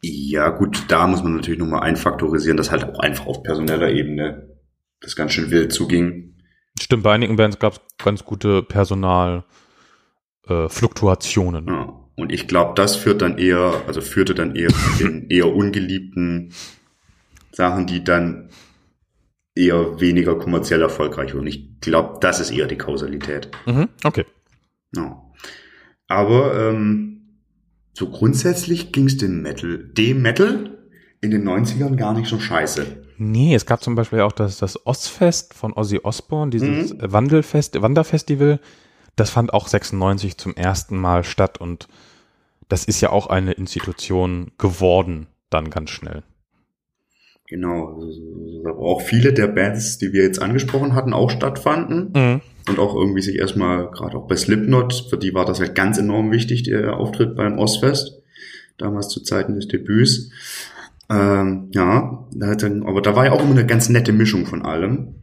Ja, gut, da muss man natürlich nochmal einfaktorisieren, dass halt auch einfach auf personeller Ebene das ganz schön wild zuging. Stimmt, bei einigen Bands gab es ganz gute Personalfluktuationen. Äh, ja. Und ich glaube, das führt dann eher, also führte dann eher zu den (laughs) eher ungeliebten Sachen, die dann eher weniger kommerziell erfolgreich wurden. Ich glaube, das ist eher die Kausalität. Mhm, okay. Ja. Aber ähm, so grundsätzlich ging es dem Metal, dem Metal in den 90ern gar nicht so scheiße. Nee, es gab zum Beispiel auch das, das Ostfest von Ozzy Osbourne, dieses Mhm. Wandelfest, Wanderfestival. Das fand auch 96 zum ersten Mal statt und das ist ja auch eine Institution geworden, dann ganz schnell. Genau. Also, so- so- auch viele der Bands, die wir jetzt angesprochen hatten, auch stattfanden. Mhm. Und auch irgendwie sich erstmal, gerade auch bei Slipknot, für die war das halt ganz enorm wichtig, der Auftritt beim Ostfest. Damals zu Zeiten des Debüts. Ähm, ja, da hat dann, aber da war ja auch immer eine ganz nette Mischung von allem.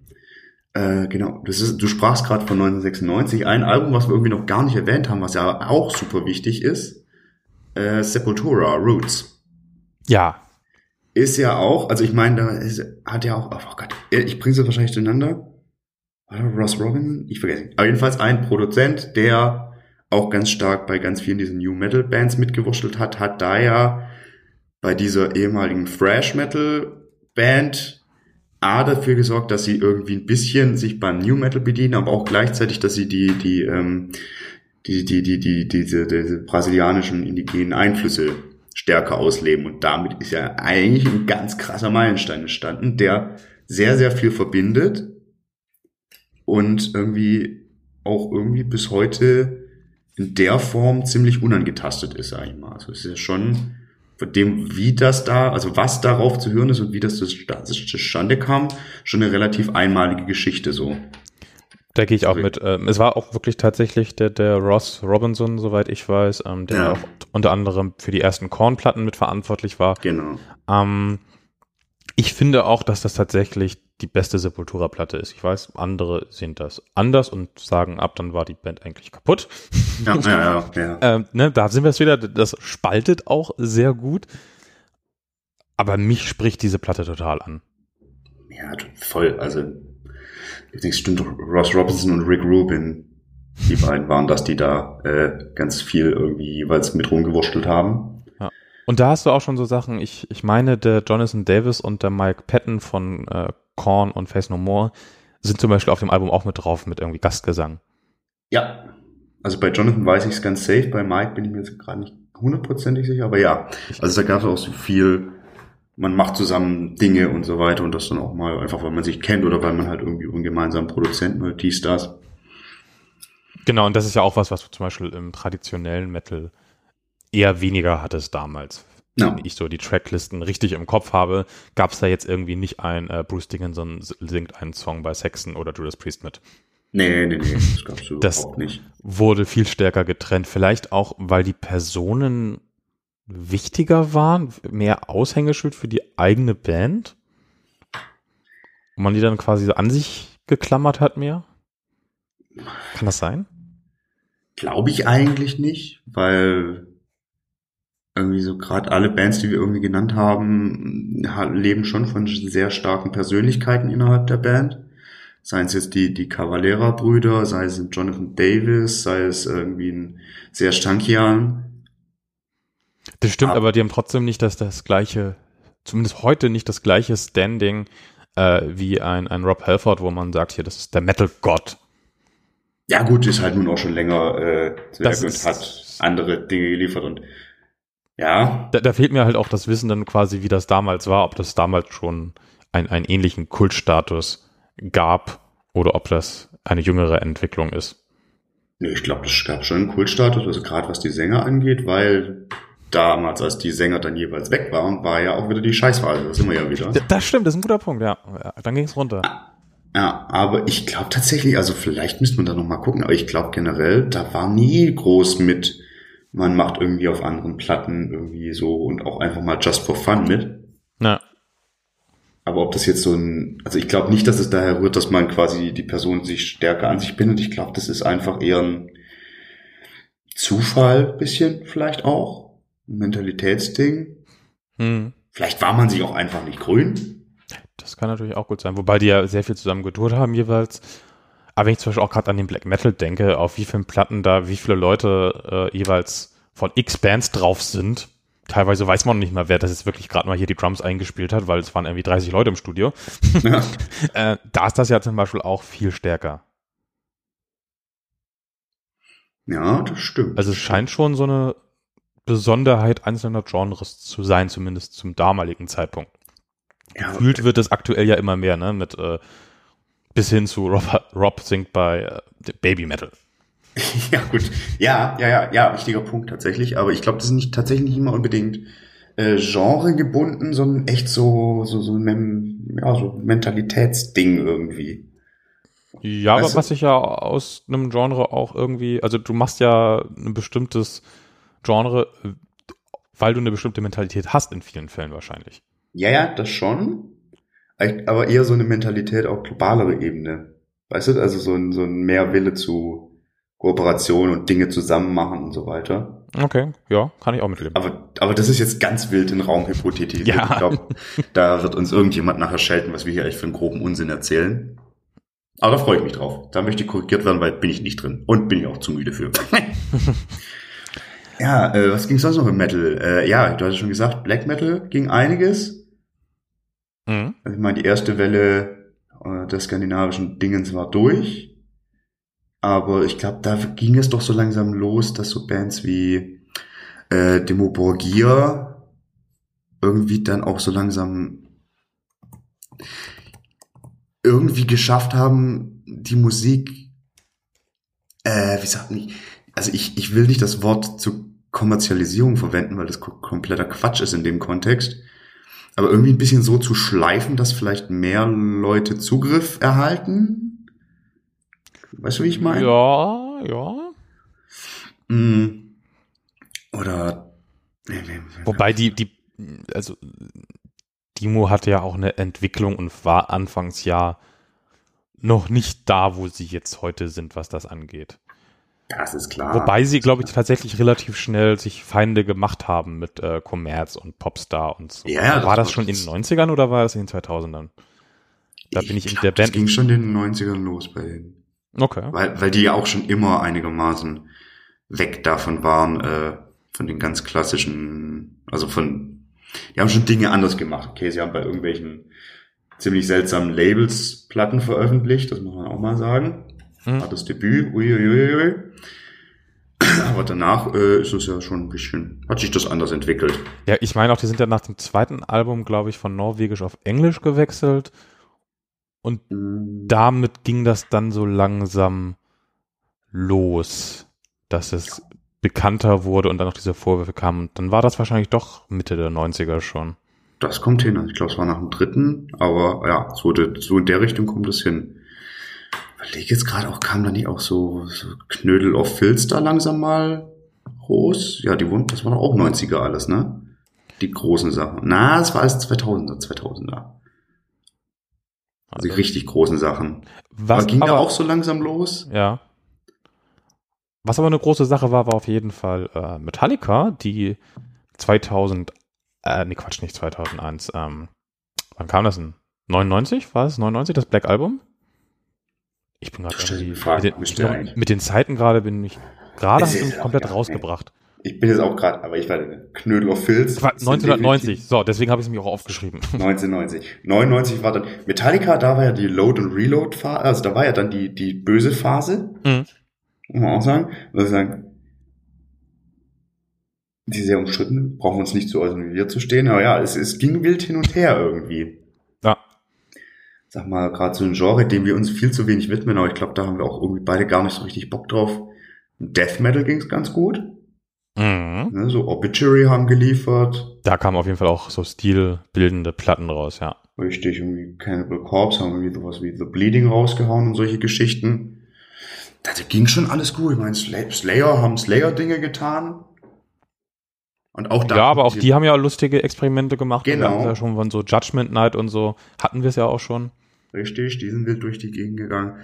Äh, genau, das ist, du sprachst gerade von 1996, ein Album, was wir irgendwie noch gar nicht erwähnt haben, was ja auch super wichtig ist. Äh, Sepultura, Roots. Ja, Ist ja auch, also ich meine, da ist, hat ja auch, oh Gott, ich bringe sie wahrscheinlich durcheinander. Das Ross Robinson? Ich vergesse. Aber jedenfalls ein Produzent, der auch ganz stark bei ganz vielen diesen New Metal Bands mitgewurschtelt hat, hat da ja bei dieser ehemaligen Thrash Metal Band A dafür gesorgt, dass sie irgendwie ein bisschen sich beim New Metal bedienen, aber auch gleichzeitig, dass sie die, die, ähm, die, die, die, die, diese, diese brasilianischen indigenen Einflüsse stärker ausleben. Und damit ist ja eigentlich ein ganz krasser Meilenstein entstanden, der sehr, sehr viel verbindet und irgendwie auch irgendwie bis heute in der Form ziemlich unangetastet ist, sag ich mal. Also es ist ja schon von dem, wie das da, also was darauf zu hören ist und wie das zustande kam, schon eine relativ einmalige Geschichte so. da gehe ich auch Okay. mit. Ähm, es war auch wirklich tatsächlich der, der Ross Robinson, soweit ich weiß, ähm, der Ja. auch unter anderem für die ersten Kornplatten mitverantwortlich war. Genau. Ähm, ich finde auch, dass das tatsächlich die beste Sepultura-Platte ist. Ich weiß, andere sehen das anders und sagen ab, dann war die Band eigentlich kaputt. Ja, ja, ja. (laughs) Ähm, ne, da sind wir es wieder, das spaltet auch sehr gut. Aber mich spricht diese Platte total an. Ja, voll. Also, ich denke, stimmt, Ross Robinson und Rick Rubin, die beiden waren das, die da äh, ganz viel irgendwie jeweils mit rumgewurschtelt haben. Und da hast du auch schon so Sachen, ich, ich meine, der Jonathan Davis und der Mike Patton von äh, Korn und Face No More sind zum Beispiel auf dem Album auch mit drauf, mit irgendwie Gastgesang. Ja. Also bei Jonathan weiß ich es ganz safe, bei Mike bin ich mir jetzt gerade nicht hundertprozentig sicher, aber ja. Also da gab es auch so viel, man macht zusammen Dinge und so weiter und das dann auch mal einfach, weil man sich kennt oder weil man halt irgendwie einen gemeinsamen Produzenten oder dies, das. Genau, und das ist ja auch was, was du zum Beispiel im traditionellen Metal eher weniger hattest damals. Ja. Wenn ich so die Tracklisten richtig im Kopf habe, gab es da jetzt irgendwie nicht ein äh, Bruce Dickinson singt einen Song bei Saxon oder Judas Priest mit. Nee, nee, nee, das gab's Das- überhaupt nicht. Wurde viel stärker getrennt. Vielleicht auch, weil die Personen wichtiger waren, mehr Aushängeschild für die eigene Band. Und man die dann quasi so an sich geklammert hat mehr. Kann das sein? Glaube ich eigentlich nicht, weil irgendwie so gerade alle Bands, die wir irgendwie genannt haben, ha- leben schon von sehr starken Persönlichkeiten innerhalb der Band. Sei es jetzt die, die Cavalera-Brüder, sei es Jonathan Davis, sei es irgendwie ein sehr Stankian. Das stimmt, Aber- aber die haben trotzdem nicht das, das gleiche, zumindest heute nicht das gleiche Standing äh, wie ein, ein Rob Halford, wo man sagt, hier, das ist der Metal-Gott. Ja gut, ist halt nun auch schon länger äh, Werke und hat andere Dinge geliefert und ja, Da, da fehlt mir halt auch das Wissen dann quasi, wie das damals war, ob das damals schon ein, einen ähnlichen Kultstatus gab oder ob das eine jüngere Entwicklung ist. Ich glaube, das gab schon einen Kultstatus, also gerade was die Sänger angeht, weil damals, als die Sänger dann jeweils weg waren, war ja auch wieder die Scheißphase. Da sind wir ja wieder. Das stimmt, das ist ein guter Punkt, ja. ja dann ging es runter. Ja, aber ich glaube tatsächlich, also vielleicht müsste man da noch mal gucken, aber ich glaube generell, da war nie groß mit, man macht irgendwie auf anderen Platten irgendwie so und auch einfach mal just for fun mit. Ja. Aber ob das jetzt so ein, also ich glaube nicht, dass es daher rührt, dass man quasi die Person sich stärker an sich bindet. Ich glaube, das ist einfach eher ein Zufall, bisschen vielleicht auch. Ein Mentalitätsding. Hm. Vielleicht war man sich auch einfach nicht grün. Das kann natürlich auch gut sein. Wobei die ja sehr viel zusammen getourt haben jeweils. Aber wenn ich zum Beispiel auch gerade an den Black Metal denke, auf wie vielen Platten da wie viele Leute äh, jeweils von X Bands drauf sind. Teilweise weiß man noch nicht mal, wer das jetzt wirklich gerade mal hier die Drums eingespielt hat, weil es waren irgendwie 30 Leute im Studio. Ja. (laughs) Äh, da ist das ja zum Beispiel auch viel stärker. ja, das stimmt. Also es scheint schon so eine Besonderheit einzelner Genres zu sein, zumindest zum damaligen Zeitpunkt. Ja, Gefühlt wird es aktuell ja immer mehr, ne? Mit äh, bis hin zu Rob, Rob singt bei äh, Baby Metal. (laughs) ja, gut. Ja, ja, ja, ja, wichtiger Punkt tatsächlich. Aber ich glaube, das ist nicht tatsächlich nicht immer unbedingt äh, Genre gebunden, sondern echt so, so, so, ein, ja, so Mentalitätsding irgendwie. Ja, Weißt aber du? was ich ja aus einem Genre auch irgendwie, also du machst ja ein bestimmtes Genre, äh, weil du eine bestimmte Mentalität hast in vielen Fällen wahrscheinlich. Ja, ja, das schon. Aber eher so eine Mentalität auf globalere Ebene. Weißt du, also so ein, so ein mehr Wille zu Kooperation und Dinge zusammen machen und so weiter. Okay, ja, kann ich auch mitleben. Aber, aber das ist jetzt ganz wild in Raum hypothetisiert. Ja. Ich glaube, da wird uns irgendjemand nachher schelten, was wir hier eigentlich für einen groben Unsinn erzählen. Aber da freue ich mich drauf. Da möchte ich korrigiert werden, weil bin ich nicht drin. Und bin ich auch zu müde für. (laughs) ja, äh, was ging sonst noch im Metal? Äh, ja, du hast ja schon gesagt, Black Metal ging einiges. Mhm. Also ich meine, die erste Welle äh, des skandinavischen Dingens war durch. Aber ich glaube, da ging es doch so langsam los, dass so Bands wie äh, Demo Borgia irgendwie dann auch so langsam irgendwie geschafft haben, die Musik, äh, wie sagt man, also ich, ich will nicht das Wort zur Kommerzialisierung verwenden, weil das ko- kompletter Quatsch ist in dem Kontext aber irgendwie ein bisschen so zu schleifen, dass vielleicht mehr Leute Zugriff erhalten. Weißt du, wie ich meine? Ja, ja. Mm. Oder Wobei die, die, also Dimo hatte ja auch eine Entwicklung und war anfangs ja noch nicht da, wo sie jetzt heute sind, was das angeht. Das ist klar. Wobei sie, glaube ich, tatsächlich relativ schnell sich Feinde gemacht haben mit äh, Commerz und Popstar und so. Ja, das war das war- schon in den 90ern oder war das in den 2000ern? Da bin ich in glaub, der Das Band. ging schon in den 90ern los bei denen. Okay. Weil, weil die ja auch schon immer einigermaßen weg davon waren, äh, von den ganz klassischen, also von, die haben schon Dinge anders gemacht. Okay, sie haben bei irgendwelchen ziemlich seltsamen Labels Platten veröffentlicht, das muss man auch mal sagen. Mhm. War das Debüt, uiuiui. (clears throat) Aber danach äh, ist es ja schon ein bisschen, hat sich das anders entwickelt. Ja, ich meine auch, die sind ja nach dem zweiten Album, glaube ich, von Norwegisch auf Englisch gewechselt. Und damit ging das dann so langsam los, dass es bekannter wurde und dann noch diese Vorwürfe kamen. Dann war das wahrscheinlich doch Mitte der 90er schon. Das kommt hin. Ich glaube, es war nach dem dritten, aber ja, so, so in der Richtung kommt es hin. Überlege jetzt gerade auch, kam da nicht auch so, so Knödel auf Filz da langsam mal groß? Ja, die wurden, das war doch auch 90er alles, ne? Die großen Sachen. Na, es war alles 2000er, 2000er. Also die Also, richtig großen Sachen. was aber ging aber, da auch so langsam los? Ja. Was aber eine große Sache war, war auf jeden Fall äh, Metallica, die 2000, äh, nee, Quatsch, nicht 2001, ähm, wann kam das denn? 99? War es 99, das Black Album? Ich bin gerade mit, den, mit den Zeiten gerade bin ich, gerade hast du komplett rausgebracht. Ich bin jetzt auch gerade, aber ich war Knödel auf Filz. War sind 1990, so, deswegen habe ich es mir auch aufgeschrieben. (laughs) 1990. 99 war dann Metallica, da war ja die Load und Reload Phase, also da war ja dann die die böse Phase, Mhm. muss man auch sagen. Muss ich sagen, die sehr umstritten, brauchen wir uns nicht so äußern, wie wir zu stehen, aber ja, es, es ging wild hin und her irgendwie. Sag mal, gerade so ein Genre, dem wir uns viel zu wenig widmen, aber ich glaube, da haben wir auch irgendwie beide gar nicht so richtig Bock drauf. Death Metal ging's ganz gut. Mhm. Ne, so Obituary haben geliefert. Da kamen auf jeden Fall auch so stilbildende Platten raus, ja. Richtig, irgendwie Cannibal Corpse haben irgendwie sowas wie The Bleeding rausgehauen und solche Geschichten. Das ging schon alles gut. Ich meine, Slay- Slayer haben Slayer-Dinge getan. Und auch da. ja, aber auch die haben ja lustige Experimente gemacht. Genau. Wir ja schon von so Judgment Night und so. Hatten wir es ja auch schon. Richtig, die sind wild durch die Gegend gegangen.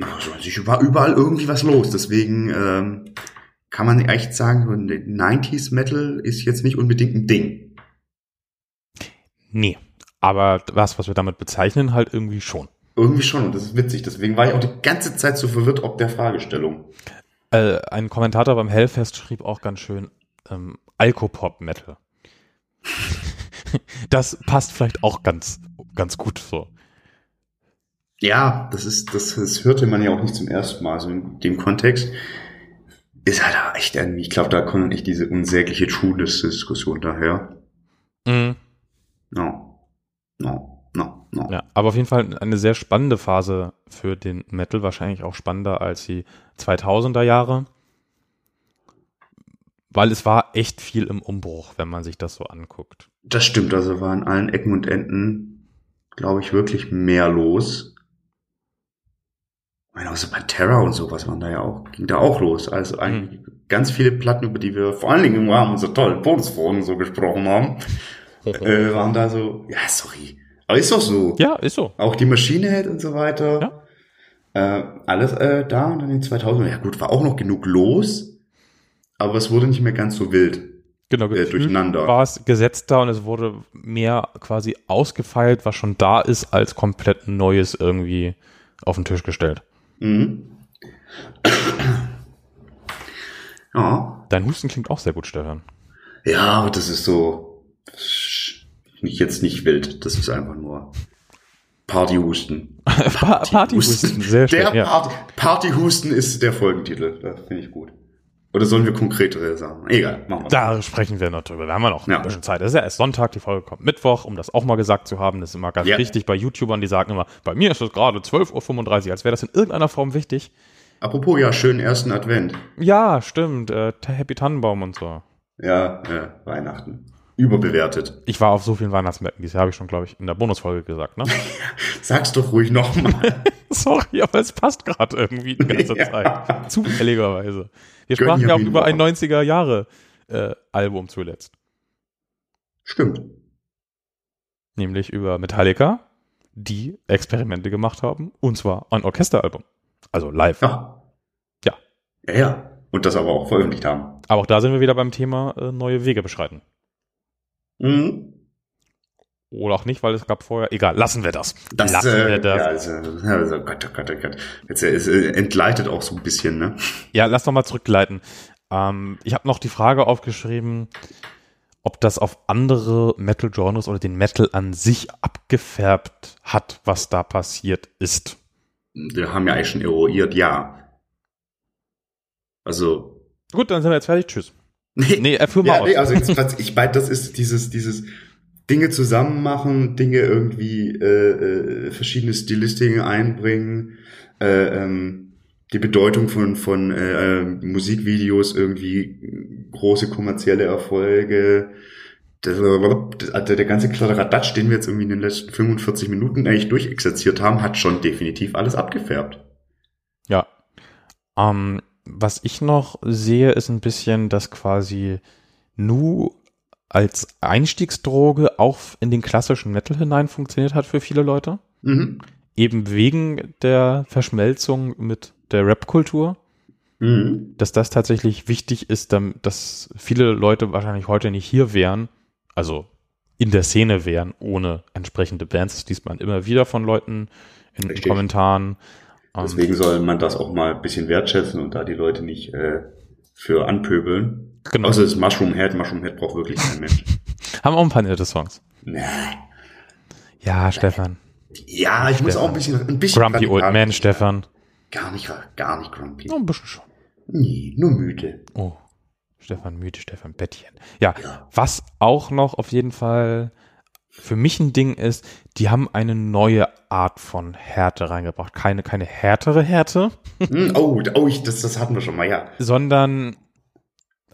Also, es war überall irgendwie was los. Deswegen ähm, kann man echt sagen, so ein 90s Metal ist jetzt nicht unbedingt ein Ding. Nee. Aber was, was wir damit bezeichnen, halt irgendwie schon. Irgendwie schon, und das ist witzig. Deswegen war ich auch die ganze Zeit so verwirrt ob der Fragestellung. Äh, ein Kommentator beim Hellfest schrieb auch ganz schön ähm, Alkopop-Metal. (laughs) das passt vielleicht auch ganz, ganz gut so. Ja, das ist, das, das hörte man ja auch nicht zum ersten Mal, also in dem Kontext. ist halt echt irgendwie, ich glaube, da kommt echt diese unsägliche True-Diskussion daher. Mhm. No. No. No. No. Ja, aber auf jeden Fall eine sehr spannende Phase für den Metal, wahrscheinlich auch spannender als die 2000er Jahre. Weil es war echt viel im Umbruch, wenn man sich das so anguckt. Das stimmt, also war an allen Ecken und Enden, glaube ich, wirklich mehr los. Meine, auch so Pantera und sowas waren da ja auch, ging da auch los. Also eigentlich ganz viele Platten, über die wir vor allen Dingen im Rahmen unserer tollen Bonusfolgen so gesprochen haben, (laughs) äh, waren da so, ja, sorry. Aber ist doch so. Ja, ist so. Auch die Maschine hält und so weiter. Ja. Äh, alles äh, da und dann in den 2000 Ja gut, war auch noch genug los, aber es wurde nicht mehr ganz so wild. Genau, Äh, durcheinander. war es gesetzter und es wurde mehr quasi ausgefeilt, was schon da ist, als komplett Neues irgendwie auf den Tisch gestellt. Mhm. ja. Dein Husten klingt auch sehr gut, Stefan. Ja, aber das ist so nicht jetzt nicht wild. Das ist einfach nur Partyhusten. Pa (laughs) Partyhusten, sehr schön. Der Ja. Party Partyhusten ist der Folgentitel. Das finde ich gut. Oder sollen wir konkretere sagen? Egal, machen wir. Da sprechen wir noch drüber. Da haben wir noch Ja. ein bisschen Zeit. Das ist ja erst Sonntag, die Folge kommt Mittwoch, um das auch mal gesagt zu haben. Das ist immer ganz Ja. wichtig bei YouTubern, die sagen immer, bei mir ist es gerade 12.35 Uhr, als wäre das in irgendeiner Form wichtig. Apropos, ja, schönen ersten Advent. Ja, stimmt. Äh, Happy Tannenbaum und so. Ja, ja, Weihnachten. Überbewertet. Ich war auf so vielen Weihnachtsmärkten, dieses Jahr habe ich schon, glaube ich, in der Bonusfolge gesagt, ne? (laughs) Sag's doch ruhig nochmal. (laughs) Sorry, aber es passt gerade irgendwie die ganze. (laughs) Zeit. Zufälligerweise. Wir sprachen ja ja auch über ein 90er Jahre äh, Album zuletzt. Stimmt. Nämlich über Metallica, die Experimente gemacht haben. Und zwar ein Orchesteralbum. Also live. Ja. Ja. Ja, ja. Und das aber auch veröffentlicht haben. Aber auch da sind wir wieder beim Thema äh, neue Wege beschreiten. Mhm. Oder auch nicht, weil es gab vorher. Egal, lassen wir das. Das, lassen äh, wir das. Ja, also, also, Gott, oh Gott, oh Gott. Jetzt, äh, es äh, entgleitet auch so ein bisschen, ne? Ja, lass doch mal zurückleiten. Ähm, ich habe noch die Frage aufgeschrieben, ob das auf andere Metal-Genres oder den Metal an sich abgefärbt hat, was da passiert ist. Wir haben ja eigentlich schon eruiert, ja. Also, Gut, dann sind wir jetzt fertig. Tschüss. Nee, erfüll mal ja, aus. nee, also jetzt, ich meine, das ist dieses, dieses Dinge zusammen machen, Dinge irgendwie äh, äh, verschiedene Stilistiken einbringen, äh, ähm, die Bedeutung von von äh, äh, Musikvideos irgendwie große kommerzielle Erfolge. Das, also der ganze Kladderadatsch, den wir jetzt irgendwie in den letzten 45 Minuten eigentlich durchexerziert haben, hat schon definitiv alles abgefärbt. Ja. Ähm, was ich noch sehe, ist ein bisschen, dass quasi Nu als Einstiegsdroge auch in den klassischen Metal hinein funktioniert hat für viele Leute. Mhm. Eben wegen der Verschmelzung mit der Rap-Kultur. Mhm. dass das tatsächlich wichtig ist, dass viele Leute wahrscheinlich heute nicht hier wären, also in der Szene wären, ohne entsprechende Bands. Das liest man immer wieder von Leuten in den Richtig. Kommentaren. Ähm, Deswegen soll man das auch mal ein bisschen wertschätzen und da die Leute nicht äh, für anpöbeln. genau. Außer das Mushroom Head. Mushroom Head braucht wirklich kein Mensch. (laughs) Haben auch ein paar nette Songs. Nee. Ja, Stefan. Ja, ich muss Stefan. auch ein bisschen, ein bisschen Grumpy Old Man, Stefan. Gar nicht, gar nicht grumpy. Oh, ein bisschen schon. Nee, nur müde. Oh, Stefan müde, Stefan Bettchen. Ja, Ja. was auch noch auf jeden Fall für mich ein Ding ist, die haben eine neue Art von Härte reingebracht. Keine, keine härtere Härte, Hm, oh, oh, ich, das, das hatten wir schon mal, ja. sondern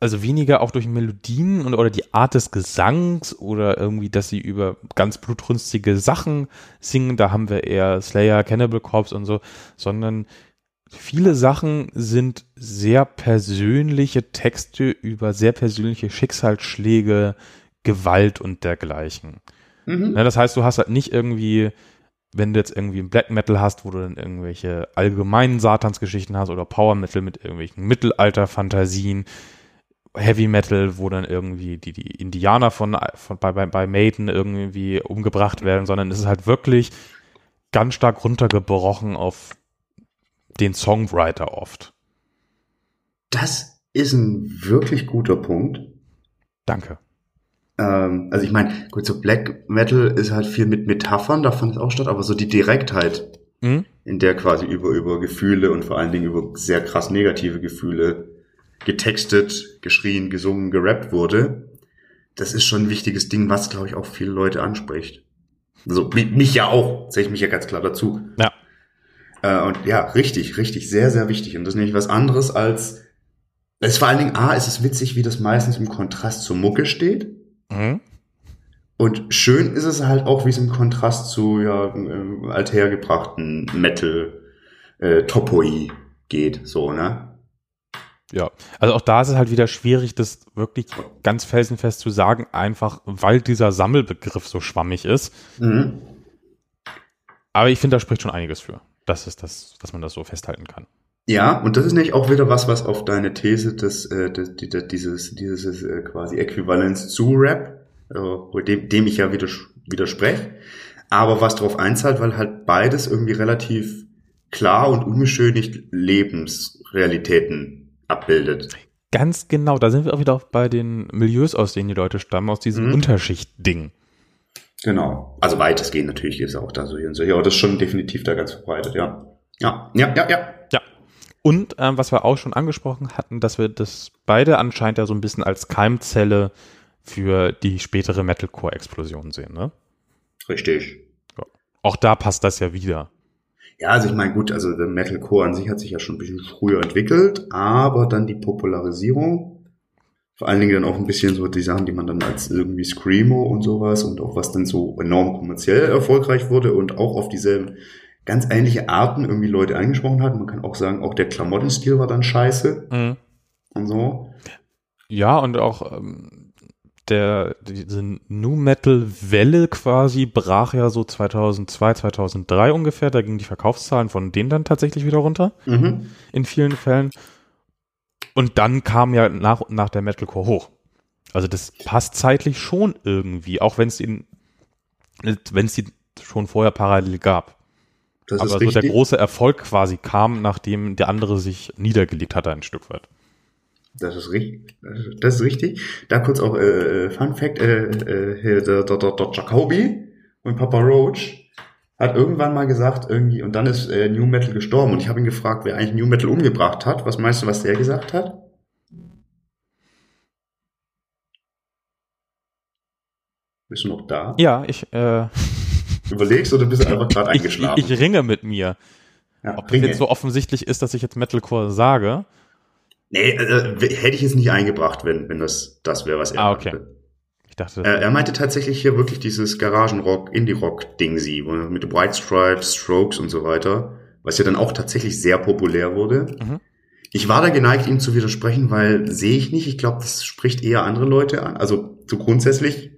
also weniger auch durch Melodien und, oder die Art des Gesangs oder irgendwie, dass sie über ganz blutrünstige Sachen singen, da haben wir eher Slayer, Cannibal Corpse und so, sondern viele Sachen sind sehr persönliche Texte über sehr persönliche Schicksalsschläge, Gewalt und dergleichen. Mhm. Ne, das heißt, du hast halt nicht irgendwie, wenn du jetzt irgendwie ein Black Metal hast, wo du dann irgendwelche allgemeinen Satansgeschichten hast oder Power Metal mit irgendwelchen Mittelalter-Fantasien, Heavy Metal, wo dann irgendwie die, die Indianer von, von bei, bei, bei Maiden irgendwie umgebracht werden, sondern es ist halt wirklich ganz stark runtergebrochen auf den Songwriter oft. Das ist ein wirklich guter Punkt. Danke. Ähm, also ich meine, gut, so Black Metal ist halt viel mit Metaphern, da fand es auch statt, aber so die Direktheit, Hm? in der quasi über, über Gefühle und vor allen Dingen über sehr krass negative Gefühle getextet, geschrien, gesungen, gerappt wurde, das ist schon ein wichtiges Ding, was, glaube ich, auch viele Leute anspricht. Also mich ja auch, zähle ich mich ja ganz klar dazu. Ja. Äh, und ja, richtig, richtig, sehr, sehr wichtig. Und das ist nämlich was anderes als, es ist vor allen Dingen, A, ist es witzig, wie das meistens im Kontrast zur Mucke steht. Mhm. Und schön ist es halt auch, wie es im Kontrast zu ja, äh, althergebrachten Metal äh, Topoi geht, so, ne? Ja, also auch da ist es halt wieder schwierig, das wirklich ganz felsenfest zu sagen, einfach weil dieser Sammelbegriff so schwammig ist. Mhm. Aber ich finde, da spricht schon einiges für, dass, es das, dass man das so festhalten kann. Ja, und das ist nämlich auch wieder was, was auf deine These des, äh, des, dieses, dieses äh, quasi Äquivalenz zu Rap, äh, dem, dem ich ja widers widerspreche, aber was darauf einzahlt, weil halt beides irgendwie relativ klar und unbeschönigt Lebensrealitäten abbildet. Ganz genau, da sind wir auch wieder bei den Milieus, aus denen die Leute stammen, aus diesem Mhm. Unterschicht-Ding. Genau. Also weitestgehend natürlich ist auch da so hier und so. Ja, aber das ist schon definitiv da ganz verbreitet, ja. Ja, ja, ja, ja. Ja. Und ähm, was wir auch schon angesprochen hatten, dass wir das beide anscheinend ja so ein bisschen als Keimzelle für die spätere Metalcore-Explosion sehen, ne? Richtig. Auch da passt das ja wieder. Ja, also ich meine, gut, also der Metalcore an sich hat sich ja schon ein bisschen früher entwickelt, aber dann die Popularisierung, vor allen Dingen dann auch ein bisschen so die Sachen, die man dann als irgendwie Screamo und sowas und auch was dann so enorm kommerziell erfolgreich wurde und auch auf dieselben ganz ähnliche Arten irgendwie Leute angesprochen hat. Man kann auch sagen, auch der Klamottenstil war dann scheiße Mhm. und so. Ja, und auch ähm, der diese Nu Metal Welle quasi brach ja so 2002, 2003 ungefähr. Da gingen die Verkaufszahlen von denen dann tatsächlich wieder runter Mhm. in vielen Fällen. Und dann kam ja nach und nach der Metalcore hoch. Also das passt zeitlich schon irgendwie, auch wenn es ihn, wenn es die schon vorher parallel gab. Das Aber so richtig. der große Erfolg quasi kam, nachdem der andere sich niedergelegt hatte ein Stück weit. Das ist richtig. Das ist richtig. Da kurz auch äh, Fun Fact: äh, äh, der, der, der, der Jacoby und Papa Roach hat irgendwann mal gesagt irgendwie und dann ist äh, New Metal gestorben und ich habe ihn gefragt, wer eigentlich New Metal umgebracht hat. Was meinst du, was der gesagt hat? Bist du noch da? Ja, ich, äh, Überlegst oder bist du einfach gerade ich, eingeschlafen? ich ringe mit mir. ja, Ob das Ringe. jetzt so offensichtlich ist, dass ich jetzt Metalcore sage. nee, äh, hätte ich jetzt nicht eingebracht, wenn, wenn das das wäre, was er Ah, okay. Ich dachte, Er, er meinte tatsächlich hier wirklich dieses Garagenrock, Indie-Rock-Ding sie, mit White Stripes, Strokes und so weiter, was ja dann auch tatsächlich sehr populär wurde. Mhm. Ich war da geneigt, ihm zu widersprechen, weil sehe ich nicht. Ich glaube, das spricht eher andere Leute an. Also so grundsätzlich.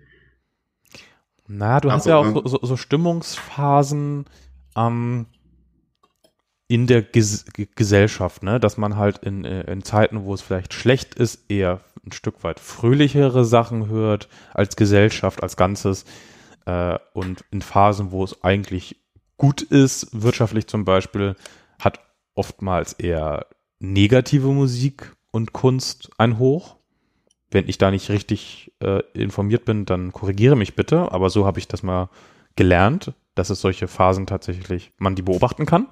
Na, du hast Aber, ja auch so, so, so Stimmungsphasen ähm, in der Ges Gesellschaft, ne? dass man halt in, äh, in Zeiten, wo es vielleicht schlecht ist, eher ein Stück weit fröhlichere Sachen hört als Gesellschaft, als Ganzes. Äh, und in Phasen, wo es eigentlich gut ist, wirtschaftlich zum Beispiel, hat oftmals eher negative Musik und Kunst ein Hoch. Wenn ich da nicht richtig äh, informiert bin, dann korrigiere mich bitte, aber so habe ich das mal gelernt, dass es solche Phasen tatsächlich, man die beobachten kann.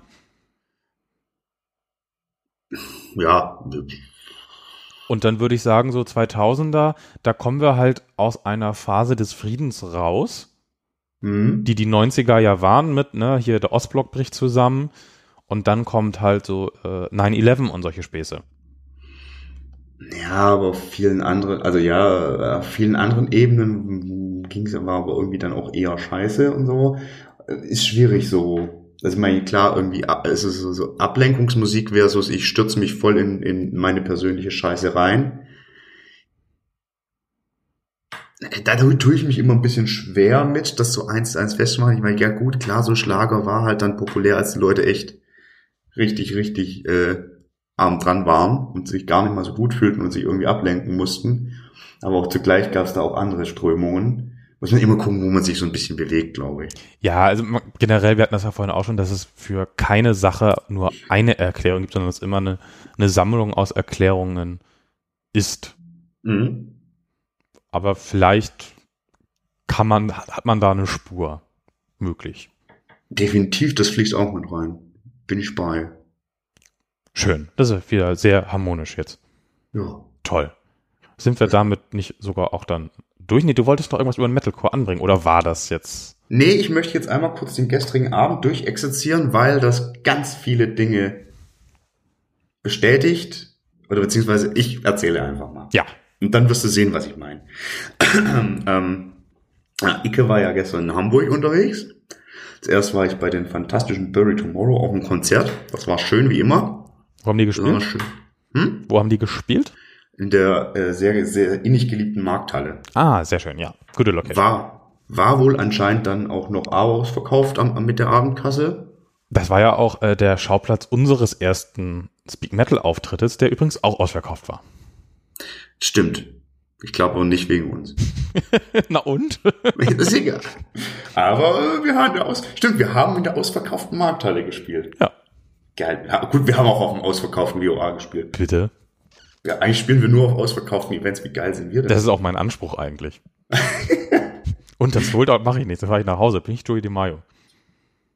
Ja, Und dann würde ich sagen, so 2000er, da kommen wir halt aus einer Phase des Friedens raus, hm. die die 90er ja waren mit, ne, hier der Ostblock bricht zusammen und dann kommt halt so äh, 9-11 und solche Späße. Ja, aber auf vielen anderen, also ja, auf vielen anderen Ebenen ging es aber irgendwie dann auch eher scheiße und so. Ist schwierig so. Also ich meine, klar, irgendwie, es ist so, so Ablenkungsmusik versus ich stürze mich voll in, in meine persönliche Scheiße rein. Da tue ich mich immer ein bisschen schwer mit, das so eins zu eins festzumachen. Ich meine, ja gut, klar, so Schlager war halt dann populär, als die Leute echt richtig, richtig äh, arm dran waren und sich gar nicht mal so gut fühlten und sich irgendwie ablenken mussten. Aber auch zugleich gab es da auch andere Strömungen. Muss man immer gucken, wo man sich so ein bisschen bewegt, glaube ich. Ja, also generell, wir hatten das ja vorhin auch schon, dass es für keine Sache nur eine Erklärung gibt, sondern es immer eine, eine Sammlung aus Erklärungen ist. Mhm. Aber vielleicht kann man, hat man da eine Spur möglich. Definitiv, das fließt auch mit rein. Bin ich bei. Schön. Das ist wieder sehr harmonisch jetzt. Ja. Toll. Sind wir damit nicht sogar auch dann durch? Nee, du wolltest noch irgendwas über den Metalcore anbringen, oder war das jetzt? Nee, ich möchte jetzt einmal kurz den gestrigen Abend durchexerzieren, weil das ganz viele Dinge bestätigt. Oder beziehungsweise ich erzähle einfach mal. Ja. Und dann wirst du sehen, was ich meine. (clears throat) ähm, ja, Icke war ja gestern in Hamburg unterwegs. Zuerst war ich bei den fantastischen Bury Tomorrow auf dem Konzert. Das war schön wie immer. Wo haben die gespielt? Hm? Wo haben die gespielt? In der äh, sehr, sehr innig geliebten Markthalle. Ah, sehr schön, ja. Gute Location. War, war wohl anscheinend dann auch noch ausverkauft am, am, mit der Abendkasse. Das war ja auch äh, der Schauplatz unseres ersten Speak Metal Auftrittes, der übrigens auch ausverkauft war. Stimmt. Ich glaube auch nicht wegen uns. (laughs) Na und? Das ist egal. Aber äh, wir haben ja aus, stimmt, wir haben in der ausverkauften Markthalle gespielt. Ja. Geil. Ja, gut, wir haben auch auf dem ausverkauften WOA gespielt. Bitte. Ja, eigentlich spielen wir nur auf ausverkauften Events. Wie geil sind wir denn? Das ist auch mein Anspruch eigentlich. (laughs) und das Holdout mache ich nicht. Dann fahre ich nach Hause. Bin ich Joey DeMaio.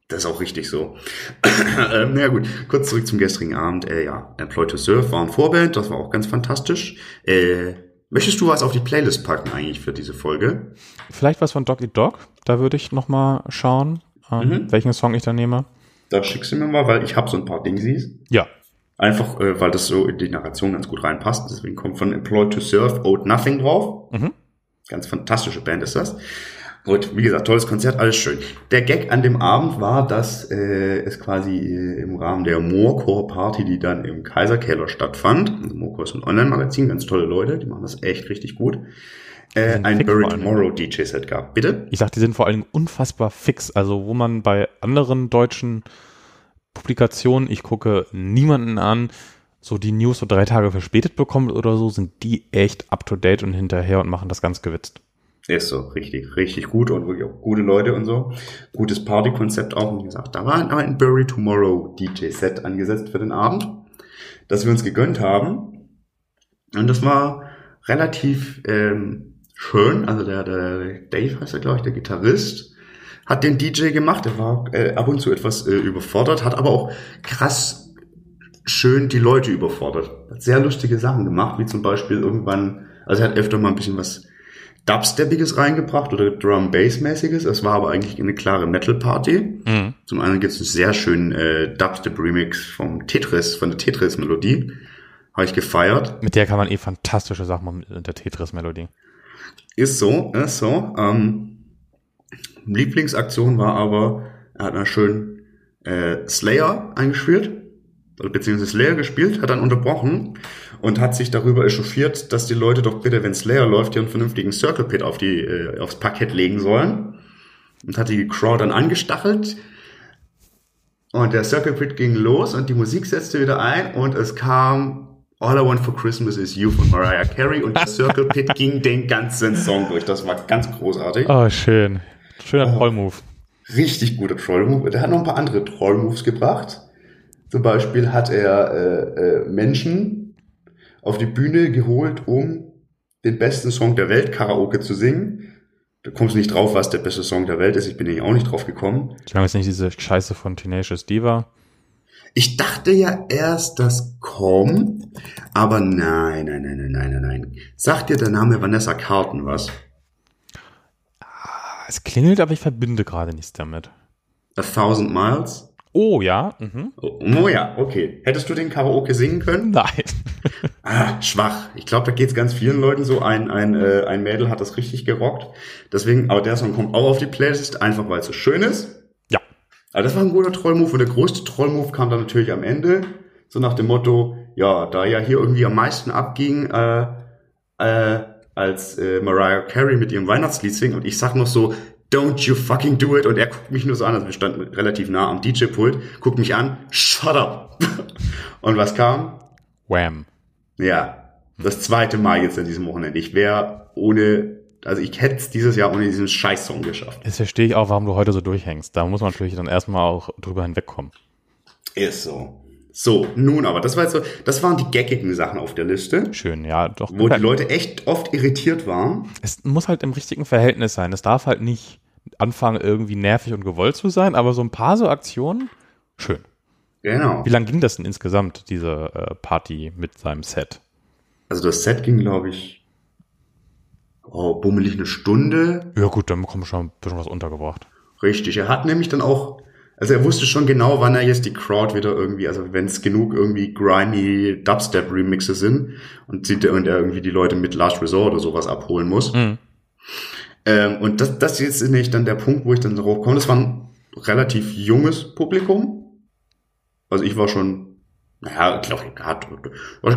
Das ist auch richtig so. (clears throat) ähm, naja gut, kurz zurück zum gestrigen Abend. Äh, ja, Employ to Surf war ein Vorband, das war auch ganz fantastisch. Äh, möchtest du was auf die Playlist packen eigentlich für diese Folge? Vielleicht was von Doggy Dog. Da würde ich noch mal schauen, ähm, Mhm. welchen Song ich da nehme. Da schickst du mir mal, weil ich habe so ein paar Dingsies. Ja. Einfach, äh, weil das so in die Narration ganz gut reinpasst. Deswegen kommt von Employ to Surf Ode Nothing drauf. Mhm. Ganz fantastische Band ist das. Gut, wie gesagt, tolles Konzert, alles schön. Der Gag an dem Abend war, dass äh, es quasi äh, im Rahmen der Moorcore Party, die dann im Kaiserkeller stattfand, also Moorcore ist ein Online-Magazin, ganz tolle Leute, die machen das echt richtig gut, äh, ein Bury allem. Tomorrow DJ-Set gab. Bitte? Ich sag, die sind vor allen Dingen unfassbar fix. Also, wo man bei anderen deutschen Publikationen, ich gucke niemanden an, so die News so drei Tage verspätet bekommt oder so, sind die echt up to date und hinterher und machen das ganz gewitzt. Ist so, richtig, richtig gut und wirklich auch gute Leute und so. Gutes Partykonzept auch. Und wie gesagt, da war ein Bury Tomorrow DJ-Set angesetzt für den Abend, das wir uns gegönnt haben. Und das war relativ ähm, schön. Also der, der Dave heißt er, glaube ich, der Gitarrist, hat den DJ gemacht. Er war äh, ab und zu etwas äh, überfordert, hat aber auch krass schön die Leute überfordert. Hat sehr lustige Sachen gemacht, wie zum Beispiel irgendwann, also er hat öfter mal ein bisschen was Dubsteppiges reingebracht oder Drum-Bass-mäßiges. Es war aber eigentlich eine klare Metal-Party. Mhm. Zum einen gibt es einen sehr schönen äh, Dubstep-Remix vom Tetris, von der Tetris-Melodie. Habe ich gefeiert. Mit der kann man eh fantastische Sachen machen mit der Tetris-Melodie. Ist so, ist so. Ähm, Lieblingsaktion war aber, er hat mal schön äh, Slayer eingespielt, beziehungsweise Slayer gespielt, hat dann unterbrochen und hat sich darüber echauffiert, dass die Leute doch bitte, wenn Slayer läuft, hier einen vernünftigen Circle Pit auf die, äh, aufs Parkett legen sollen. Und hat die Crowd dann angestachelt. Und der Circle Pit ging los und die Musik setzte wieder ein und es kam All I Want for Christmas is You von Mariah Carey und der Circle Pit (laughs) ging den ganzen Song durch. Das war ganz großartig. Oh, schön. Schöner Oh. Troll-Move. Richtig guter Troll-Move. Der hat noch ein paar andere Troll-Moves gebracht. Zum Beispiel hat er äh, äh, Menschen auf die Bühne geholt, um den besten Song der Welt Karaoke zu singen. Da kommst du nicht drauf, was der beste Song der Welt ist. Ich bin nämlich auch nicht drauf gekommen. Ich meine jetzt nicht diese Scheiße von Tenacious Diva. Ich dachte ja erst, das kommt, aber nein, nein, nein, nein, nein, nein, nein. Sagt dir der Name Vanessa Carlton was? Ah, Es klingelt, aber ich verbinde gerade nichts damit. A Thousand Miles? Oh, ja. Mhm. Oh, oh ja, okay. Hättest du den Karaoke singen können? Nein. (laughs) Ah, schwach. Ich glaube, da geht's ganz vielen Leuten so. Ein, ein, äh, ein Mädel hat das richtig gerockt. Deswegen, aber der Song kommt auch auf die Playlist, einfach weil es so schön ist. Aber das war ein guter Trollmove und der größte Trollmove kam dann natürlich am Ende. So nach dem Motto, ja, da ja hier irgendwie am meisten abging, äh, äh, als äh, Mariah Carey mit ihrem Weihnachtslied singt und ich sag noch so, don't you fucking do it und er guckt mich nur so an, also wir standen relativ nah am DJ-Pult, guckt mich an, shut up. (laughs) und was kam? Wham. Ja, das zweite Mal jetzt an diesem Wochenende. Ich wäre ohne, also ich hätte es dieses Jahr ohne diesen Scheiß-Song geschafft. Jetzt verstehe ich auch, warum du heute so durchhängst. Da muss man natürlich dann erstmal auch drüber hinwegkommen. Ist so. So, nun aber, das war jetzt so, das waren die gaggigen Sachen auf der Liste, Schön, ja, doch. wo die Leute echt oft irritiert waren. es muss halt im richtigen Verhältnis sein. Es darf halt nicht anfangen, irgendwie nervig und gewollt zu sein, aber so ein paar so Aktionen, schön. Genau. Wie lang ging das denn insgesamt, diese äh, Party mit seinem Set? also das Set ging, glaube ich, oh, bummelig eine Stunde. Ja gut, dann bekommst du schon ein bisschen was untergebracht. Richtig. Er hat nämlich dann auch, also er wusste schon genau, wann er jetzt die Crowd wieder irgendwie, also wenn es genug irgendwie grimy Dubstep-Remixe sind und, sieht er, und er irgendwie die Leute mit Last Resort oder sowas abholen muss. Mhm. Ähm, und das, das ist jetzt nicht dann der Punkt, wo ich dann darauf komme. Das war ein relativ junges Publikum. Also ich war schon, naja, ich glaube, hat,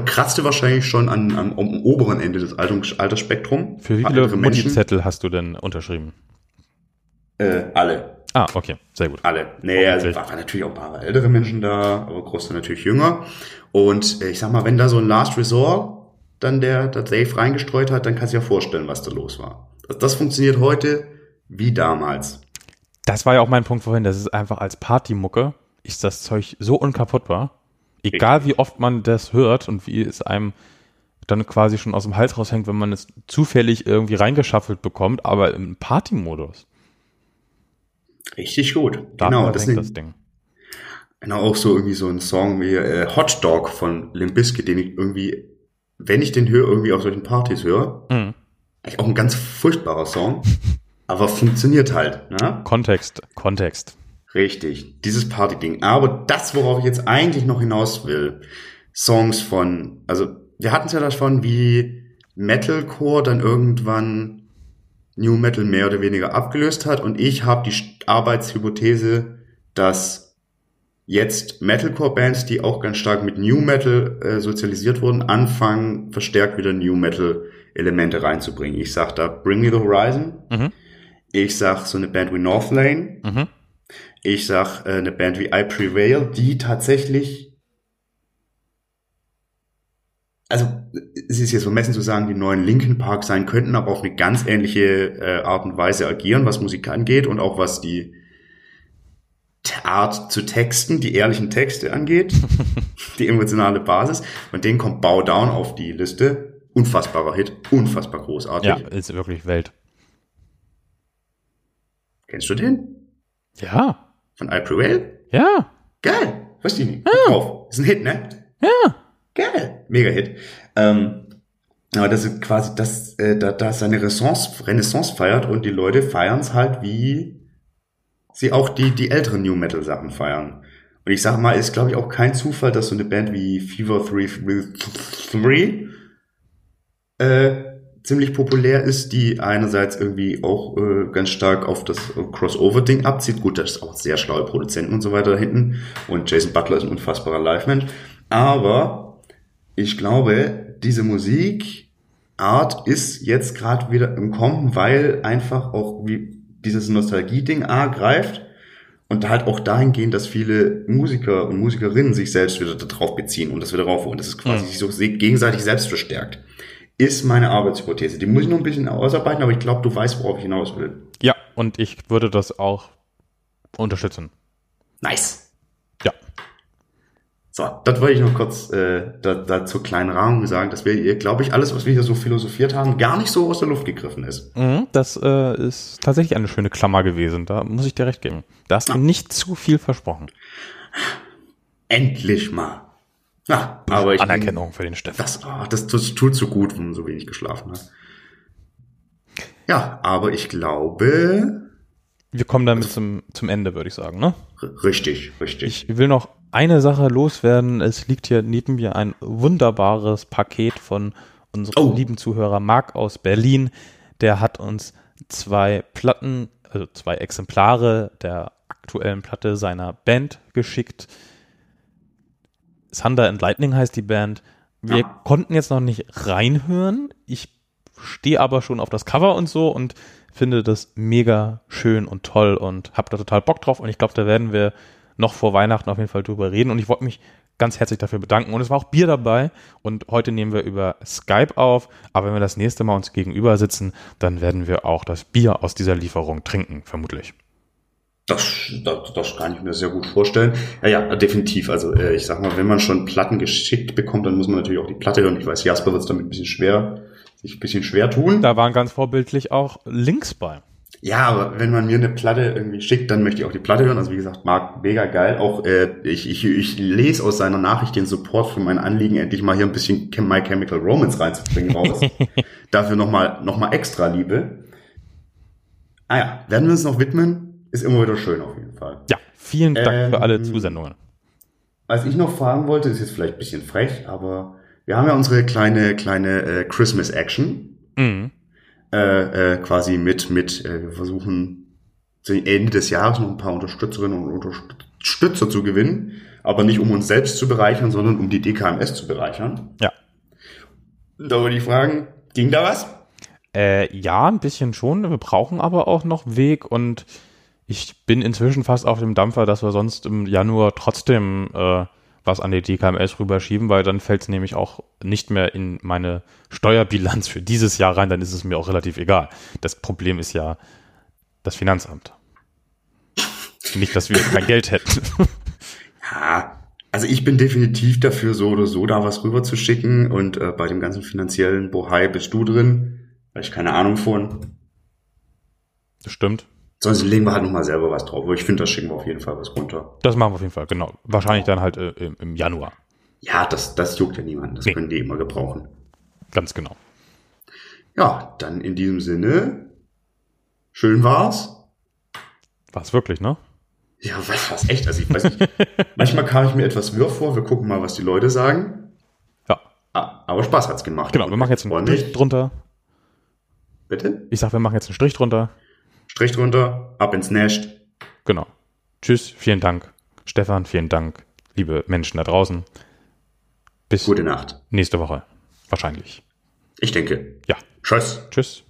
kratzte wahrscheinlich schon an, an, am oberen Ende des Alters, Altersspektrum. Für wie viele Mutti-Zettel hast du denn unterschrieben? Äh, alle. Ah, okay, sehr gut. Alle. Nee, also waren natürlich auch ein paar ältere Menschen da, aber Großteil natürlich jünger. Und äh, ich sag mal, wenn da so ein Last Resort dann der, der Dave reingestreut hat, dann kannst du dir ja vorstellen, was da los war. Das, das funktioniert heute wie damals. Das war ja auch mein Punkt vorhin, das ist einfach als Partymucke ist das Zeug so unkaputtbar. Egal wie oft man das hört und wie es einem dann quasi schon aus dem Hals raushängt, wenn man es zufällig irgendwie reingeschaffelt bekommt, aber im Party-Modus. Richtig gut. Da genau, das, das Ding. Genau, auch so irgendwie so ein Song wie äh, Hot Dog von Limp Bizkit, den ich irgendwie, wenn ich den höre, irgendwie auf solchen Partys höre, mhm. eigentlich auch ein ganz furchtbarer Song, aber funktioniert halt. Ne? Kontext, Kontext. Richtig, dieses Party-Ding. Aber das, worauf ich jetzt eigentlich noch hinaus will, Songs von, also wir hatten es ja davon, wie Metalcore dann irgendwann New Metal mehr oder weniger abgelöst hat und ich habe die Arbeitshypothese, dass jetzt Metalcore-Bands, die auch ganz stark mit New Metal äh, sozialisiert wurden, anfangen, verstärkt wieder New Metal-Elemente reinzubringen. Ich sag da Bring Me the Horizon. Mhm. Ich sag so eine Band wie Northlane. Mhm. Ich sag äh, eine Band wie I Prevail, die tatsächlich, also es ist jetzt vermessen zu sagen, die neuen Linkin Park sein könnten, aber auf eine ganz ähnliche äh, Art und Weise agieren, was Musik angeht und auch was die Art zu texten, die ehrlichen Texte angeht, (laughs) die emotionale Basis. Und denen kommt Bow Down auf die Liste. Unfassbarer Hit, unfassbar großartig. Ja, ist wirklich Welt. Kennst du den? Ja. Von I Prevail? Ja. Geil. Wusste ich nicht. Ja. Drauf. Ist ein Hit, ne? Ja. Geil. Mega Hit. Ähm, aber das ist quasi, das, äh, da, da seine Renaissance, Renaissance feiert und die Leute feiern es halt, wie sie auch die, die älteren New Metal Sachen feiern. Und ich sag mal, ist glaube ich auch kein Zufall, dass so eine Band wie Fever 3 äh, ziemlich populär ist, die einerseits irgendwie auch äh, ganz stark auf das Crossover-Ding abzieht. Gut, das ist auch sehr schlaue Produzenten und so weiter da hinten. Und Jason Butler ist ein unfassbarer Live-Mensch. Aber ich glaube, diese Musikart ist jetzt gerade wieder im Kommen, weil einfach auch wie dieses Nostalgie-Ding A greift und halt auch dahingehend, dass viele Musiker und Musikerinnen sich selbst wieder darauf beziehen und das wieder raufholen. Das ist quasi sich so gegenseitig selbst verstärkt ist meine Arbeitshypothese. Die muss ich noch ein bisschen ausarbeiten, aber ich glaube, du weißt, worauf ich hinaus will. Ja, und ich würde das auch unterstützen. Nice. Ja. So, das wollte ich noch kurz äh, da, da zur kleinen Rahmung sagen, dass wir, glaube ich, alles, was wir hier so philosophiert haben, gar nicht so aus der Luft gegriffen ist. Mhm, das äh, ist tatsächlich eine schöne Klammer gewesen. Da muss ich dir recht geben. Da hast du nicht zu viel versprochen. Endlich mal. Ja, aber ich Anerkennung bin, für den Steffen. Das, oh, das, das tut so gut, wenn man so wenig geschlafen hat. Ja, aber ich glaube. Wir kommen damit zum, zum Ende, würde ich sagen, ne? Richtig, richtig. Ich will noch eine Sache loswerden. Es liegt hier neben mir ein wunderbares Paket von unserem oh. lieben Zuhörer Marc aus Berlin. Der hat uns zwei Platten, also zwei Exemplare der aktuellen Platte seiner Band geschickt. Thunder and Lightning heißt die Band. Wir ah. konnten jetzt noch nicht reinhören. Ich stehe aber schon auf das Cover und so und finde das mega schön und toll und habe da total Bock drauf. Und ich glaube, da werden wir noch vor Weihnachten auf jeden Fall drüber reden. Und ich wollte mich ganz herzlich dafür bedanken. Und es war auch Bier dabei. Und heute nehmen wir über Skype auf. Aber wenn wir das nächste Mal uns gegenüber sitzen, dann werden wir auch das Bier aus dieser Lieferung trinken, vermutlich. Das, das, das kann ich mir sehr gut vorstellen. Ja, ja, definitiv. Also äh, ich sag mal, wenn man schon Platten geschickt bekommt, dann muss man natürlich auch die Platte hören. Ich weiß, Jasper wird es damit ein bisschen schwer, sich ein bisschen schwer tun. Da waren ganz vorbildlich auch Links bei. Ja, aber wenn man mir eine Platte irgendwie schickt, dann möchte ich auch die Platte hören. Also wie gesagt, Marc, mega geil. Auch äh, ich, ich, ich lese aus seiner Nachricht den Support für mein Anliegen, endlich mal hier ein bisschen My Chemical Romance reinzubringen raus. (laughs) Dafür nochmal noch mal extra Liebe. Ah ja, werden wir uns noch widmen? Ist immer wieder schön auf jeden Fall. Ja, vielen Dank Ähm, für alle Zusendungen. Was ich noch fragen wollte, ist jetzt vielleicht ein bisschen frech, aber wir haben ja unsere kleine, kleine äh, Christmas Action. Mhm. äh, äh, quasi mit, mit, äh, wir versuchen zu Ende des Jahres noch ein paar Unterstützerinnen und Unterstützer zu gewinnen, aber nicht um uns selbst zu bereichern, sondern um die DKMS zu bereichern. Ja. Da würde ich fragen, ging da was? Äh, ja, ein bisschen schon. Wir brauchen aber auch noch Weg und ich bin inzwischen fast auf dem Dampfer, dass wir sonst im Januar trotzdem äh, was an die DKMS rüberschieben, weil dann fällt es nämlich auch nicht mehr in meine Steuerbilanz für dieses Jahr rein, dann ist es mir auch relativ egal. Das Problem ist ja das Finanzamt. Nicht, dass wir (laughs) kein Geld hätten. Ja, also ich bin definitiv dafür, so oder so da was rüber zu schicken und äh, bei dem ganzen finanziellen Bohai bist du drin, weil ich keine Ahnung von. Das stimmt. Sonst legen wir halt nochmal selber was drauf. Aber ich finde, das schicken wir auf jeden Fall was runter. Das machen wir auf jeden Fall, genau. Wahrscheinlich dann halt äh, im, im Januar. Ja, das, das juckt ja niemanden. Das Nee. können die immer gebrauchen. Ganz genau. Ja, dann in diesem Sinne, schön war's. War es wirklich, ne? Ja, was, was echt? Also ich weiß nicht. (laughs) Manchmal kam ich mir etwas wirr vor. Wir gucken mal, was die Leute sagen. Ja. Ah, aber Spaß hat's gemacht. Genau, wir machen jetzt einen. Strich drunter. Bitte? Ich sag, wir machen jetzt einen Strich drunter. Strich drunter, ab ins Nest. Genau. Tschüss, vielen Dank. Stefan, vielen Dank. Liebe Menschen da draußen. Bis Gute Nacht. nächste Woche. Wahrscheinlich. Ich denke. Ja. Tschüss. Tschüss.